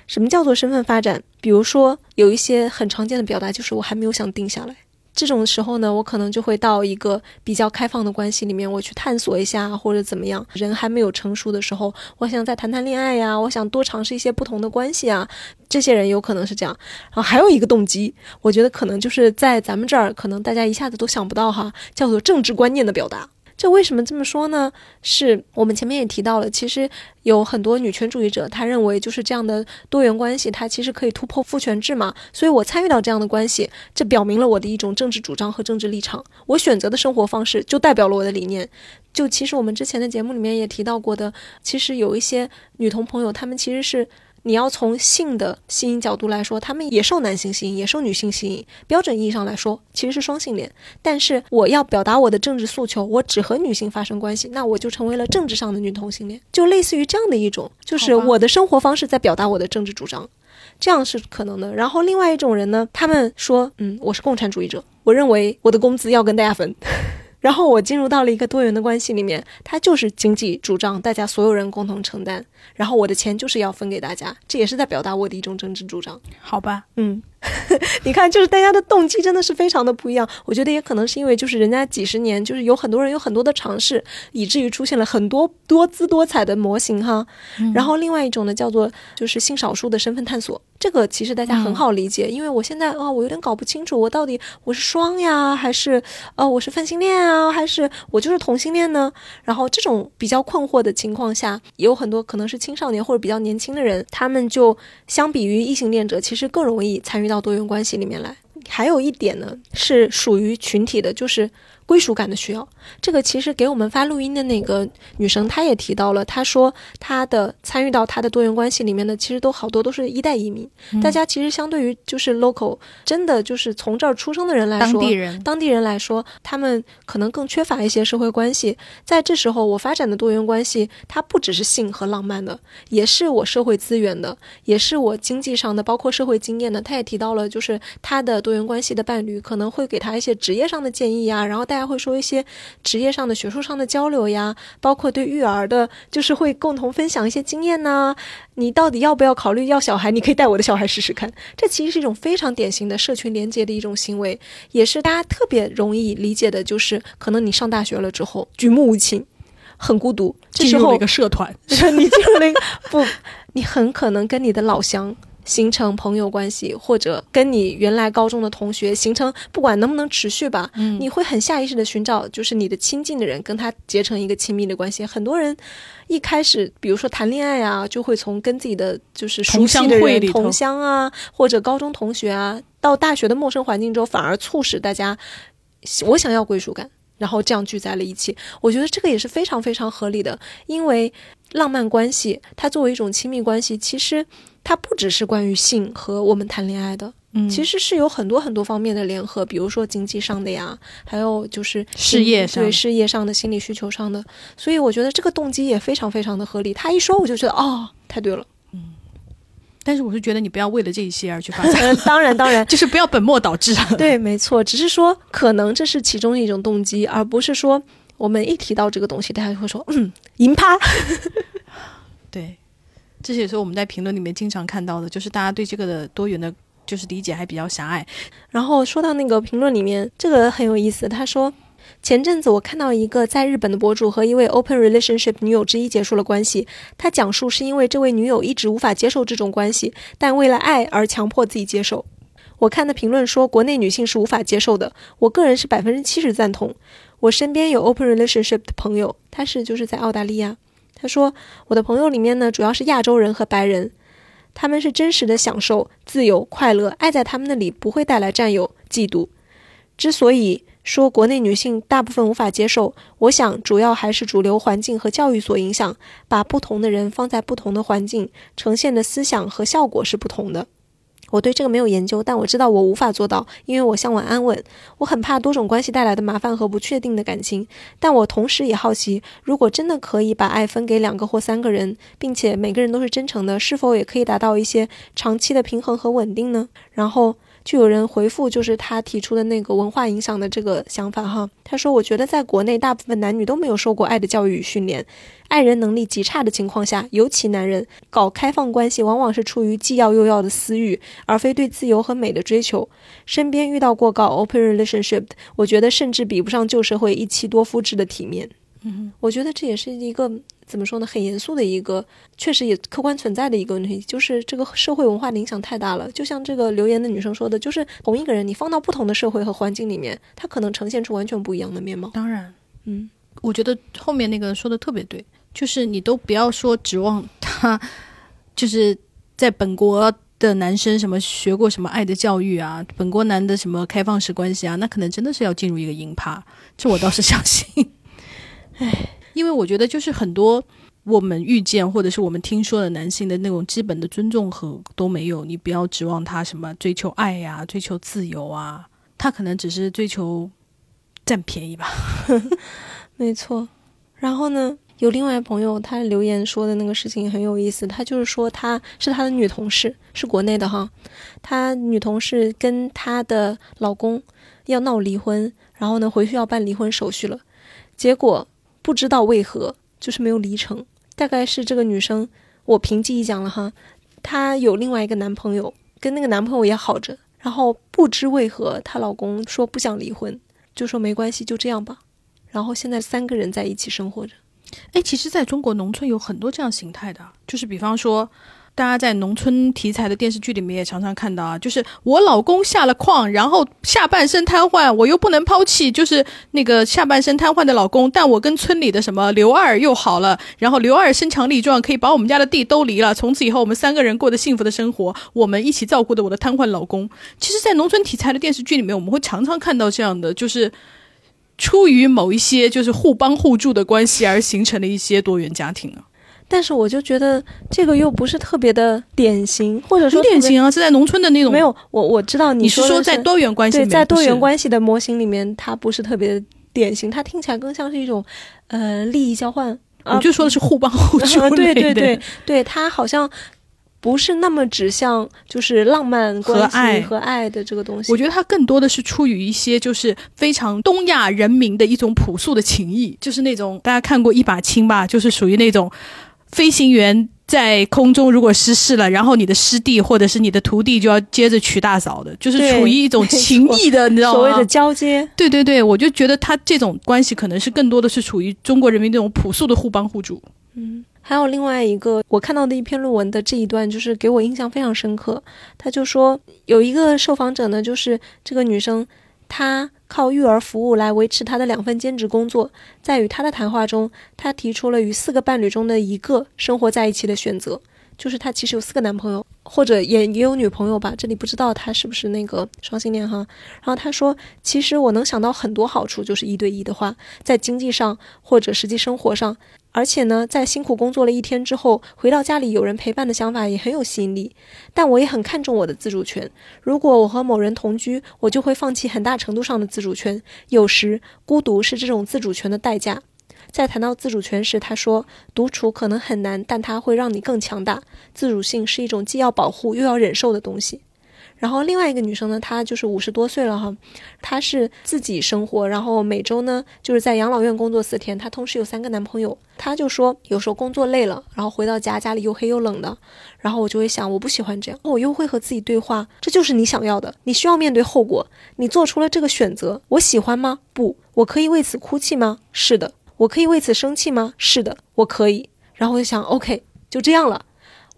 什么叫做身份发展？比如说有一些很常见的表达，就是我还没有想定下来。这种时候呢，我可能就会到一个比较开放的关系里面，我去探索一下或者怎么样。人还没有成熟的时候，我想再谈谈恋爱呀，我想多尝试一些不同的关系啊。这些人有可能是这样。然后还有一个动机，我觉得可能就是在咱们这儿，可能大家一下子都想不到哈，叫做政治观念的表达。这为什么这么说呢？是我们前面也提到了，其实有很多女权主义者，他认为就是这样的多元关系，它其实可以突破父权制嘛。所以我参与到这样的关系，这表明了我的一种政治主张和政治立场。我选择的生活方式就代表了我的理念。就其实我们之前的节目里面也提到过的，其实有一些女同朋友，她们其实是。你要从性的吸引角度来说，他们也受男性吸引，也受女性吸引。标准意义上来说，其实是双性恋。但是我要表达我的政治诉求，我只和女性发生关系，那我就成为了政治上的女同性恋，就类似于这样的一种，就是我的生活方式在表达我的政治主张，这样是可能的。然后另外一种人呢，他们说，嗯，我是共产主义者，我认为我的工资要跟大家分。然后我进入到了一个多元的关系里面，它就是经济主张，大家所有人共同承担。然后我的钱就是要分给大家，这也是在表达我的一种政治主张。好吧，嗯，你看，就是大家的动机真的是非常的不一样。我觉得也可能是因为就是人家几十年，就是有很多人有很多的尝试，以至于出现了很多多姿多彩的模型哈。然后另外一种呢，叫做就是性少数的身份探索。这个其实大家很好理解，因为我现在啊，我有点搞不清楚，我到底我是双呀，还是呃我是泛性恋啊，还是我就是同性恋呢？然后这种比较困惑的情况下，也有很多可能是青少年或者比较年轻的人，他们就相比于异性恋者，其实更容易参与到多元关系里面来。还有一点呢，是属于群体的，就是。归属感的需要，这个其实给我们发录音的那个女生，她也提到了。她说她的参与到她的多元关系里面的，其实都好多都是一代移民。大家其实相对于就是 local，真的就是从这儿出生的人来说，当地人，当地人来说，他们可能更缺乏一些社会关系。在这时候，我发展的多元关系，它不只是性和浪漫的，也是我社会资源的，也是我经济上的，包括社会经验的。她也提到了，就是她的多元关系的伴侣可能会给她一些职业上的建议啊，然后。大家会说一些职业上的、学术上的交流呀，包括对育儿的，就是会共同分享一些经验呢。你到底要不要考虑要小孩？你可以带我的小孩试试看。这其实是一种非常典型的社群连接的一种行为，也是大家特别容易理解的。就是可能你上大学了之后，举目无亲，很孤独，这时候一个社团，你进入了一个不，你很可能跟你的老乡。形成朋友关系，或者跟你原来高中的同学形成，不管能不能持续吧，嗯，你会很下意识的寻找，就是你的亲近的人，跟他结成一个亲密的关系。很多人一开始，比如说谈恋爱啊，就会从跟自己的就是熟悉的人、同乡啊，或者高中同学啊，到大学的陌生环境中，反而促使大家，我想要归属感，然后这样聚在了一起。我觉得这个也是非常非常合理的，因为浪漫关系它作为一种亲密关系，其实。它不只是关于性和我们谈恋爱的，嗯，其实是有很多很多方面的联合，比如说经济上的呀，还有就是事业上对事业上的心理需求上的，所以我觉得这个动机也非常非常的合理。他一说，我就觉得哦，太对了，嗯。但是我是觉得你不要为了这一些而去发展，当然当然，就是不要本末倒置。对，没错，只是说可能这是其中一种动机，而不是说我们一提到这个东西，大家就会说嗯，银趴，对。这些也是我们在评论里面经常看到的，就是大家对这个的多元的，就是理解还比较狭隘。然后说到那个评论里面，这个很有意思。他说，前阵子我看到一个在日本的博主和一位 open relationship 女友之一结束了关系。他讲述是因为这位女友一直无法接受这种关系，但为了爱而强迫自己接受。我看的评论说，国内女性是无法接受的。我个人是百分之七十赞同。我身边有 open relationship 的朋友，他是就是在澳大利亚。他说：“我的朋友里面呢，主要是亚洲人和白人，他们是真实的享受自由、快乐，爱在他们那里不会带来占有、嫉妒。之所以说国内女性大部分无法接受，我想主要还是主流环境和教育所影响，把不同的人放在不同的环境，呈现的思想和效果是不同的。”我对这个没有研究，但我知道我无法做到，因为我向往安稳。我很怕多种关系带来的麻烦和不确定的感情，但我同时也好奇，如果真的可以把爱分给两个或三个人，并且每个人都是真诚的，是否也可以达到一些长期的平衡和稳定呢？然后就有人回复，就是他提出的那个文化影响的这个想法哈。他说：“我觉得在国内，大部分男女都没有受过爱的教育与训练，爱人能力极差的情况下，尤其男人搞开放关系，往往是出于既要又要的私欲，而非对自由和美的追求。身边遇到过搞 open relationship，我觉得甚至比不上旧社会一妻多夫制的体面。”嗯，我觉得这也是一个怎么说呢，很严肃的一个，确实也客观存在的一个问题，就是这个社会文化的影响太大了。就像这个留言的女生说的，就是同一个人，你放到不同的社会和环境里面，他可能呈现出完全不一样的面貌。当然，嗯，我觉得后面那个说的特别对，就是你都不要说指望他，就是在本国的男生什么学过什么爱的教育啊，本国男的什么开放式关系啊，那可能真的是要进入一个营趴，这我倒是相信。唉，因为我觉得就是很多我们遇见或者是我们听说的男性的那种基本的尊重和都没有，你不要指望他什么追求爱呀、追求自由啊，他可能只是追求占便宜吧。没错。然后呢，有另外朋友他留言说的那个事情很有意思，他就是说他是他的女同事，是国内的哈，他女同事跟她的老公要闹离婚，然后呢回去要办离婚手续了，结果。不知道为何就是没有离成，大概是这个女生，我凭记忆讲了哈，她有另外一个男朋友，跟那个男朋友也好着，然后不知为何她老公说不想离婚，就说没关系就这样吧，然后现在三个人在一起生活着。哎，其实在中国农村有很多这样形态的，就是比方说。大家在农村题材的电视剧里面也常常看到啊，就是我老公下了矿，然后下半身瘫痪，我又不能抛弃，就是那个下半身瘫痪的老公，但我跟村里的什么刘二又好了，然后刘二身强力壮，可以把我们家的地都离了，从此以后我们三个人过得幸福的生活，我们一起照顾着我的瘫痪老公。其实，在农村题材的电视剧里面，我们会常常看到这样的，就是出于某一些就是互帮互助的关系而形成的一些多元家庭啊。但是我就觉得这个又不是特别的典型，或者说典型啊，是在农村的那种。没有，我我知道你是说在多元关系，对，在多元关系的模型里面，它不是特别的典型，它听起来更像是一种呃利益交换。我就说的是互帮 互助。对对对对，它好像不是那么指向就是浪漫和爱和爱的这个东西。我觉得它更多的是出于一些就是非常东亚人民的一种朴素的情谊，就是那种大家看过一把青吧，就是属于那种。飞行员在空中如果失事了，然后你的师弟或者是你的徒弟就要接着娶大嫂的，就是处于一种情谊的，你知道吗？所谓的交接。对对对，我就觉得他这种关系可能是更多的是处于中国人民这种朴素的互帮互助。嗯，还有另外一个我看到的一篇论文的这一段，就是给我印象非常深刻。他就说有一个受访者呢，就是这个女生，她。靠育儿服务来维持他的两份兼职工作，在与他的谈话中，他提出了与四个伴侣中的一个生活在一起的选择，就是他其实有四个男朋友，或者也也有女朋友吧，这里不知道他是不是那个双性恋哈。然后他说，其实我能想到很多好处，就是一对一的话，在经济上或者实际生活上。而且呢，在辛苦工作了一天之后，回到家里有人陪伴的想法也很有吸引力。但我也很看重我的自主权。如果我和某人同居，我就会放弃很大程度上的自主权。有时，孤独是这种自主权的代价。在谈到自主权时，他说：“独处可能很难，但它会让你更强大。自主性是一种既要保护又要忍受的东西。”然后另外一个女生呢，她就是五十多岁了哈，她是自己生活，然后每周呢就是在养老院工作四天。她同时有三个男朋友，她就说有时候工作累了，然后回到家，家里又黑又冷的，然后我就会想，我不喜欢这样，我又会和自己对话，这就是你想要的，你需要面对后果，你做出了这个选择，我喜欢吗？不，我可以为此哭泣吗？是的，我可以为此生气吗？是的，我可以。然后我就想，OK，就这样了。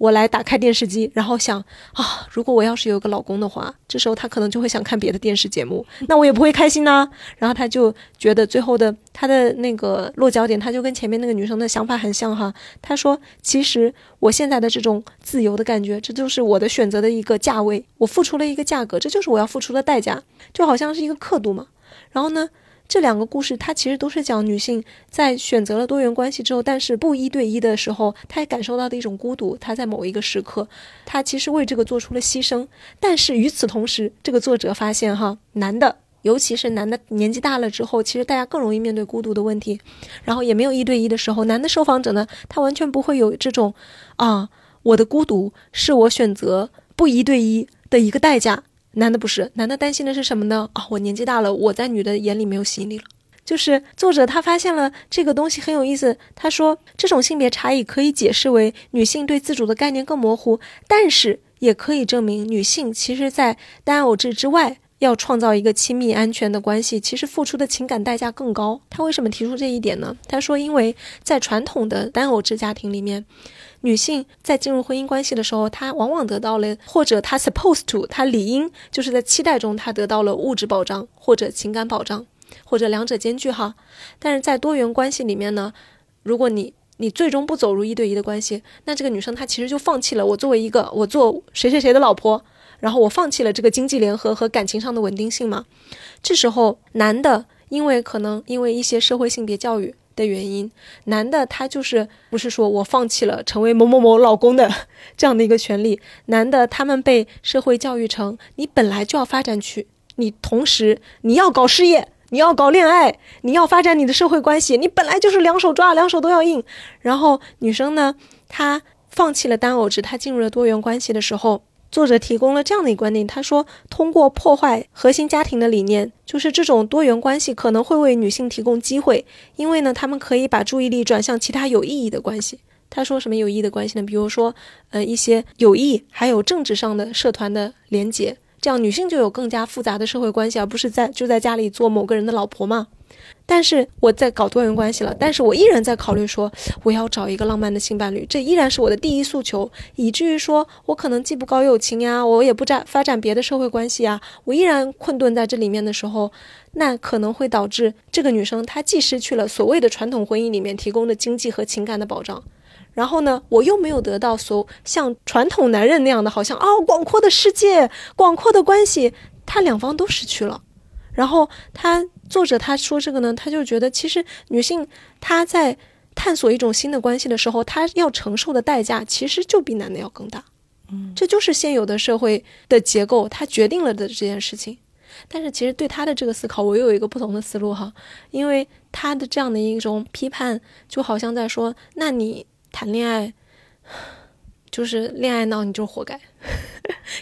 我来打开电视机，然后想啊，如果我要是有个老公的话，这时候他可能就会想看别的电视节目，那我也不会开心呢。然后他就觉得最后的他的那个落脚点，他就跟前面那个女生的想法很像哈。他说，其实我现在的这种自由的感觉，这就是我的选择的一个价位，我付出了一个价格，这就是我要付出的代价，就好像是一个刻度嘛。然后呢？这两个故事，它其实都是讲女性在选择了多元关系之后，但是不一对一的时候，她也感受到的一种孤独。她在某一个时刻，她其实为这个做出了牺牲。但是与此同时，这个作者发现，哈，男的，尤其是男的年纪大了之后，其实大家更容易面对孤独的问题。然后也没有一对一的时候，男的受访者呢，他完全不会有这种，啊，我的孤独是我选择不一对一的一个代价。男的不是，男的担心的是什么呢？啊，我年纪大了，我在女的眼里没有吸引力了。就是作者他发现了这个东西很有意思，他说这种性别差异可以解释为女性对自主的概念更模糊，但是也可以证明女性其实在单偶制之外要创造一个亲密安全的关系，其实付出的情感代价更高。他为什么提出这一点呢？他说，因为在传统的单偶制家庭里面，女性在进入婚姻关系的时候，她往往得到了，或者她 supposed to，她理应就是在期待中，她得到了物质保障或者情感保障。或者两者兼具哈，但是在多元关系里面呢，如果你你最终不走入一对一的关系，那这个女生她其实就放弃了我作为一个我做谁谁谁的老婆，然后我放弃了这个经济联合和感情上的稳定性嘛。这时候男的因为可能因为一些社会性别教育的原因，男的他就是不是说我放弃了成为某某某老公的这样的一个权利，男的他们被社会教育成你本来就要发展去，你同时你要搞事业。你要搞恋爱，你要发展你的社会关系，你本来就是两手抓，两手都要硬。然后女生呢，她放弃了单偶制，她进入了多元关系的时候，作者提供了这样的一个观点，他说，通过破坏核心家庭的理念，就是这种多元关系可能会为女性提供机会，因为呢，他们可以把注意力转向其他有意义的关系。他说什么有意义的关系呢？比如说，呃，一些有益还有政治上的社团的连结。这样女性就有更加复杂的社会关系，而不是在就在家里做某个人的老婆嘛。但是我在搞多元关系了，但是我依然在考虑说我要找一个浪漫的性伴侣，这依然是我的第一诉求。以至于说我可能既不搞友情呀，我也不展发展别的社会关系啊，我依然困顿在这里面的时候，那可能会导致这个女生她既失去了所谓的传统婚姻里面提供的经济和情感的保障。然后呢，我又没有得到所像传统男人那样的，好像哦，广阔的世界、广阔的关系，他两方都失去了。然后他作者他说这个呢，他就觉得其实女性她在探索一种新的关系的时候，她要承受的代价其实就比男的要更大。嗯，这就是现有的社会的结构，它决定了的这件事情。但是其实对他的这个思考，我又有一个不同的思路哈，因为他的这样的一种批判，就好像在说，那你。谈恋爱就是恋爱脑，你就活该，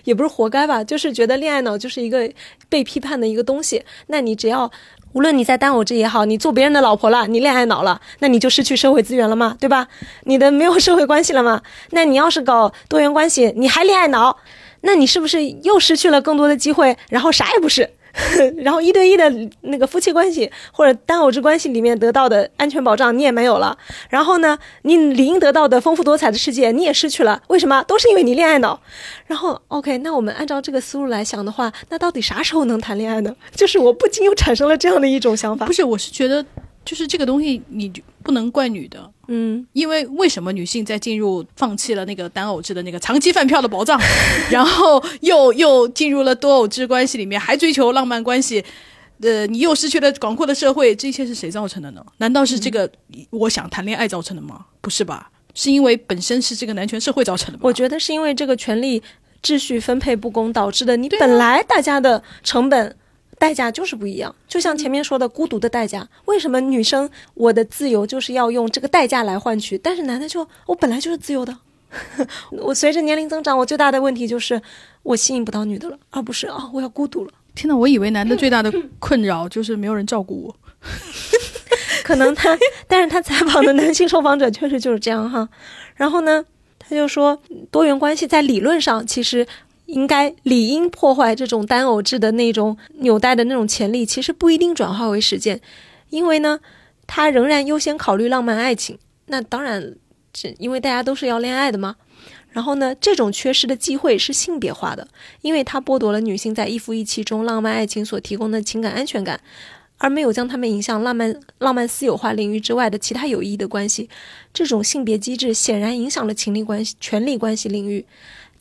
也不是活该吧，就是觉得恋爱脑就是一个被批判的一个东西。那你只要无论你在单偶制也好，你做别人的老婆了，你恋爱脑了，那你就失去社会资源了嘛，对吧？你的没有社会关系了嘛？那你要是搞多元关系，你还恋爱脑，那你是不是又失去了更多的机会？然后啥也不是。然后一对一的那个夫妻关系或者单偶制关系里面得到的安全保障你也没有了，然后呢，你理应得到的丰富多彩的世界你也失去了，为什么？都是因为你恋爱脑。然后 OK，那我们按照这个思路来想的话，那到底啥时候能谈恋爱呢？就是我不禁又产生了这样的一种想法。不是，我是觉得。就是这个东西，你就不能怪女的，嗯，因为为什么女性在进入放弃了那个单偶制的那个长期饭票的保障，然后又又进入了多偶制关系里面，还追求浪漫关系，呃，你又失去了广阔的社会，这一切是谁造成的呢？难道是这个我想谈恋爱造成的吗？不是吧？是因为本身是这个男权社会造成的吗？我觉得是因为这个权利秩序分配不公导致的，你本来大家的成本。代价就是不一样，就像前面说的孤独的代价。为什么女生我的自由就是要用这个代价来换取？但是男的就我本来就是自由的。我随着年龄增长，我最大的问题就是我吸引不到女的了，而不是啊我要孤独了。天呐，我以为男的最大的困扰 就是没有人照顾我。可能他，但是他采访的男性受访者确实就是这样哈。然后呢，他就说多元关系在理论上其实。应该理应破坏这种单偶制的那种纽带的那种潜力，其实不一定转化为实践，因为呢，他仍然优先考虑浪漫爱情。那当然，这因为大家都是要恋爱的嘛。然后呢，这种缺失的机会是性别化的，因为它剥夺了女性在一夫一妻中浪漫爱情所提供的情感安全感，而没有将他们引向浪漫浪漫私有化领域之外的其他有意义的关系。这种性别机制显然影响了情力关系、权力关系领域。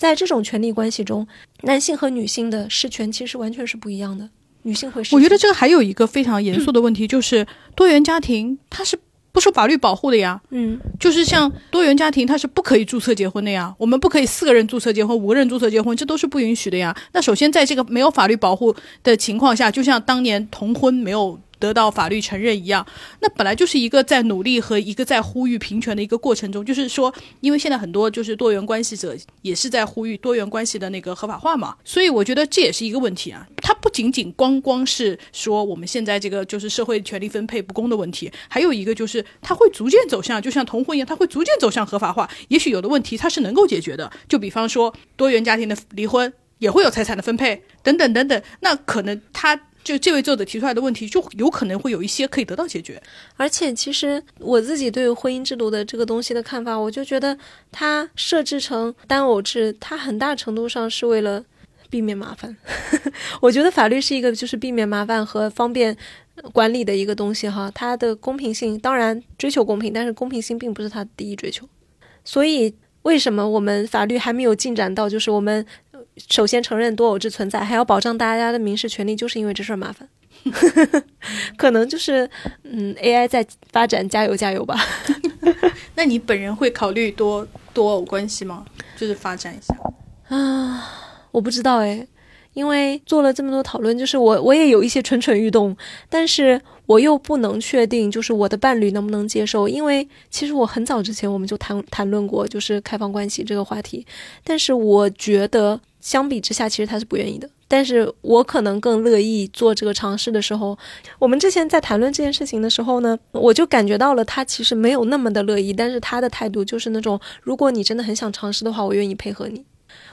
在这种权力关系中，男性和女性的事权其实完全是不一样的。女性会，我觉得这个还有一个非常严肃的问题，就是多元家庭它是不受法律保护的呀。嗯，就是像多元家庭，它是不可以注册结婚的呀。我们不可以四个人注册结婚，五个人注册结婚，这都是不允许的呀。那首先，在这个没有法律保护的情况下，就像当年同婚没有得到法律承认一样，那本来就是一个在努力和一个在呼吁平权的一个过程中，就是说，因为现在很多就是多元关系者也是在呼吁多元关系的那个合法化嘛，所以我觉得这也是一个问题啊。它不仅仅光光是说我们现在这个就是社会权利分配不公的问题，还有一个就是它会逐渐走向，就像同婚一样，它会逐渐走向合法化。也许有的问题它是能够解决的，就比方说多元家庭的离婚也会有财产的分配等等等等，那可能他。就这位作者提出来的问题，就有可能会有一些可以得到解决。而且，其实我自己对婚姻制度的这个东西的看法，我就觉得它设置成单偶制，它很大程度上是为了避免麻烦。我觉得法律是一个就是避免麻烦和方便管理的一个东西哈。它的公平性当然追求公平，但是公平性并不是它的第一追求。所以，为什么我们法律还没有进展到就是我们？首先承认多偶制存在，还要保障大家的民事权利，就是因为这事儿麻烦。可能就是嗯，AI 在发展，加油加油吧。那你本人会考虑多多偶关系吗？就是发展一下啊？我不知道哎。因为做了这么多讨论，就是我我也有一些蠢蠢欲动，但是我又不能确定，就是我的伴侣能不能接受。因为其实我很早之前我们就谈谈论过，就是开放关系这个话题，但是我觉得相比之下，其实他是不愿意的。但是我可能更乐意做这个尝试的时候，我们之前在谈论这件事情的时候呢，我就感觉到了他其实没有那么的乐意，但是他的态度就是那种，如果你真的很想尝试的话，我愿意配合你。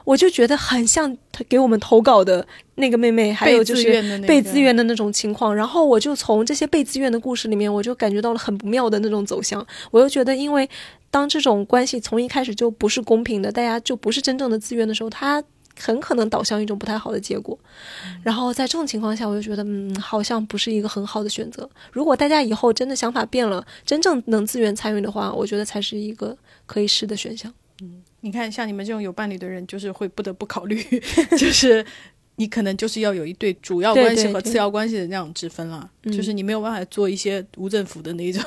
我就觉得很像他给我们投稿的那个妹妹，还有就是被自愿的那种情况。然后我就从这些被自愿的故事里面，我就感觉到了很不妙的那种走向。我又觉得，因为当这种关系从一开始就不是公平的，大家就不是真正的自愿的时候，他很可能导向一种不太好的结果。然后在这种情况下，我就觉得，嗯，好像不是一个很好的选择。如果大家以后真的想法变了，真正能自愿参与的话，我觉得才是一个可以试的选项。嗯。你看，像你们这种有伴侣的人，就是会不得不考虑，就是你可能就是要有一对主要关系和次要关系的那种之分了，就是你没有办法做一些无政府的那种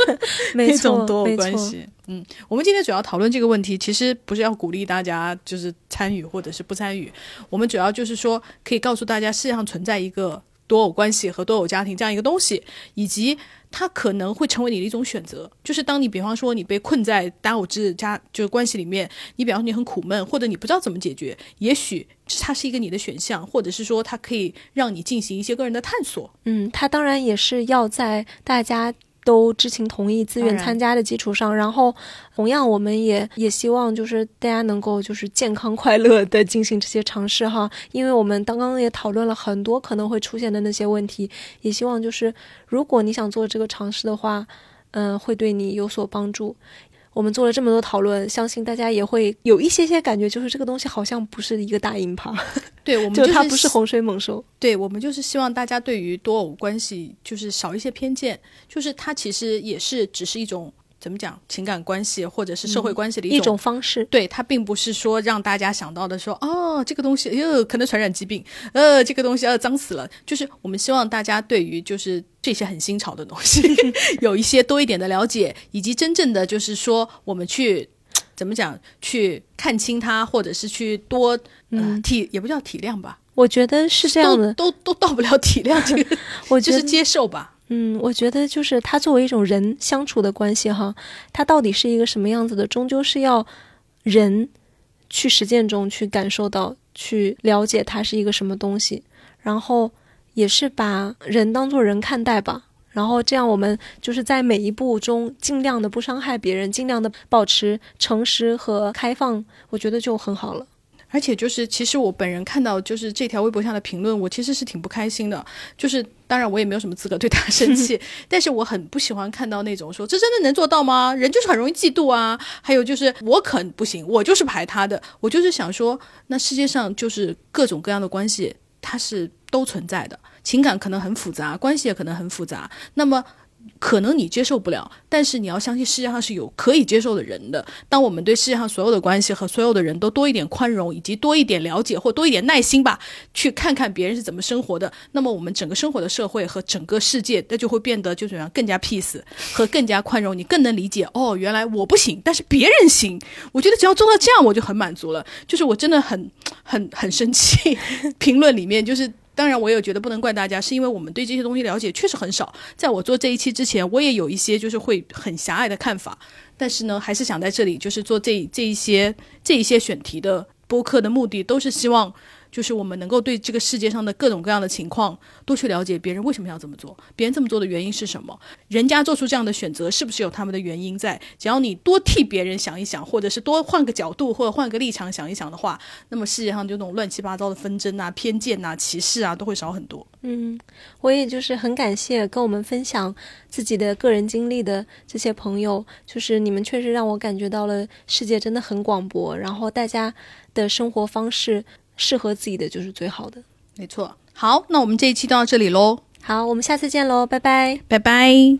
那种多关系。嗯，我们今天主要讨论这个问题，其实不是要鼓励大家就是参与或者是不参与，我们主要就是说可以告诉大家，世界上存在一个多偶关系和多偶家庭这样一个东西，以及。它可能会成为你的一种选择，就是当你比方说你被困在单偶制家就是关系里面，你比方说你很苦闷，或者你不知道怎么解决，也许它是一个你的选项，或者是说它可以让你进行一些个人的探索。嗯，它当然也是要在大家。都知情同意、自愿参加的基础上，然后同样，我们也也希望就是大家能够就是健康快乐的进行这些尝试哈，因为我们刚刚也讨论了很多可能会出现的那些问题，也希望就是如果你想做这个尝试的话，嗯，会对你有所帮助。我们做了这么多讨论，相信大家也会有一些些感觉，就是这个东西好像不是一个大硬盘。对，我们 就它不是洪水猛兽。对，我们就是希望大家对于多偶关系就是少一些偏见，就是它其实也是只是一种。怎么讲情感关系或者是社会关系的一种方式？对，它并不是说让大家想到的说哦，这个东西哟可能传染疾病，呃，这个东西呃脏死了。就是我们希望大家对于就是这些很新潮的东西 有一些多一点的了解，以及真正的就是说我们去怎么讲去看清它，或者是去多嗯体也不叫体谅吧？我觉得是这样的，都都到不了体谅这个，我觉得接受吧。嗯，我觉得就是他作为一种人相处的关系哈，他到底是一个什么样子的，终究是要人去实践中去感受到、去了解它是一个什么东西，然后也是把人当做人看待吧，然后这样我们就是在每一步中尽量的不伤害别人，尽量的保持诚实和开放，我觉得就很好了。而且就是，其实我本人看到就是这条微博下的评论，我其实是挺不开心的。就是当然我也没有什么资格对他生气，但是我很不喜欢看到那种说这真的能做到吗？人就是很容易嫉妒啊。还有就是我肯不行，我就是排他的。我就是想说，那世界上就是各种各样的关系，它是都存在的。情感可能很复杂，关系也可能很复杂。那么。可能你接受不了，但是你要相信世界上是有可以接受的人的。当我们对世界上所有的关系和所有的人都多一点宽容，以及多一点了解或多一点耐心吧，去看看别人是怎么生活的，那么我们整个生活的社会和整个世界，那就会变得就怎样更加 peace 和更加宽容。你更能理解哦，原来我不行，但是别人行。我觉得只要做到这样，我就很满足了。就是我真的很很很生气，评论里面就是。当然，我也觉得不能怪大家，是因为我们对这些东西了解确实很少。在我做这一期之前，我也有一些就是会很狭隘的看法，但是呢，还是想在这里就是做这这一些这一些选题的播客的目的，都是希望。就是我们能够对这个世界上的各种各样的情况多去了解，别人为什么要这么做，别人这么做的原因是什么，人家做出这样的选择是不是有他们的原因在？只要你多替别人想一想，或者是多换个角度或者换个立场想一想的话，那么世界上就那种乱七八糟的纷争啊、偏见啊、歧视啊都会少很多。嗯，我也就是很感谢跟我们分享自己的个人经历的这些朋友，就是你们确实让我感觉到了世界真的很广博，然后大家的生活方式。适合自己的就是最好的，没错。好，那我们这一期就到这里喽。好，我们下次见喽，拜拜，拜拜。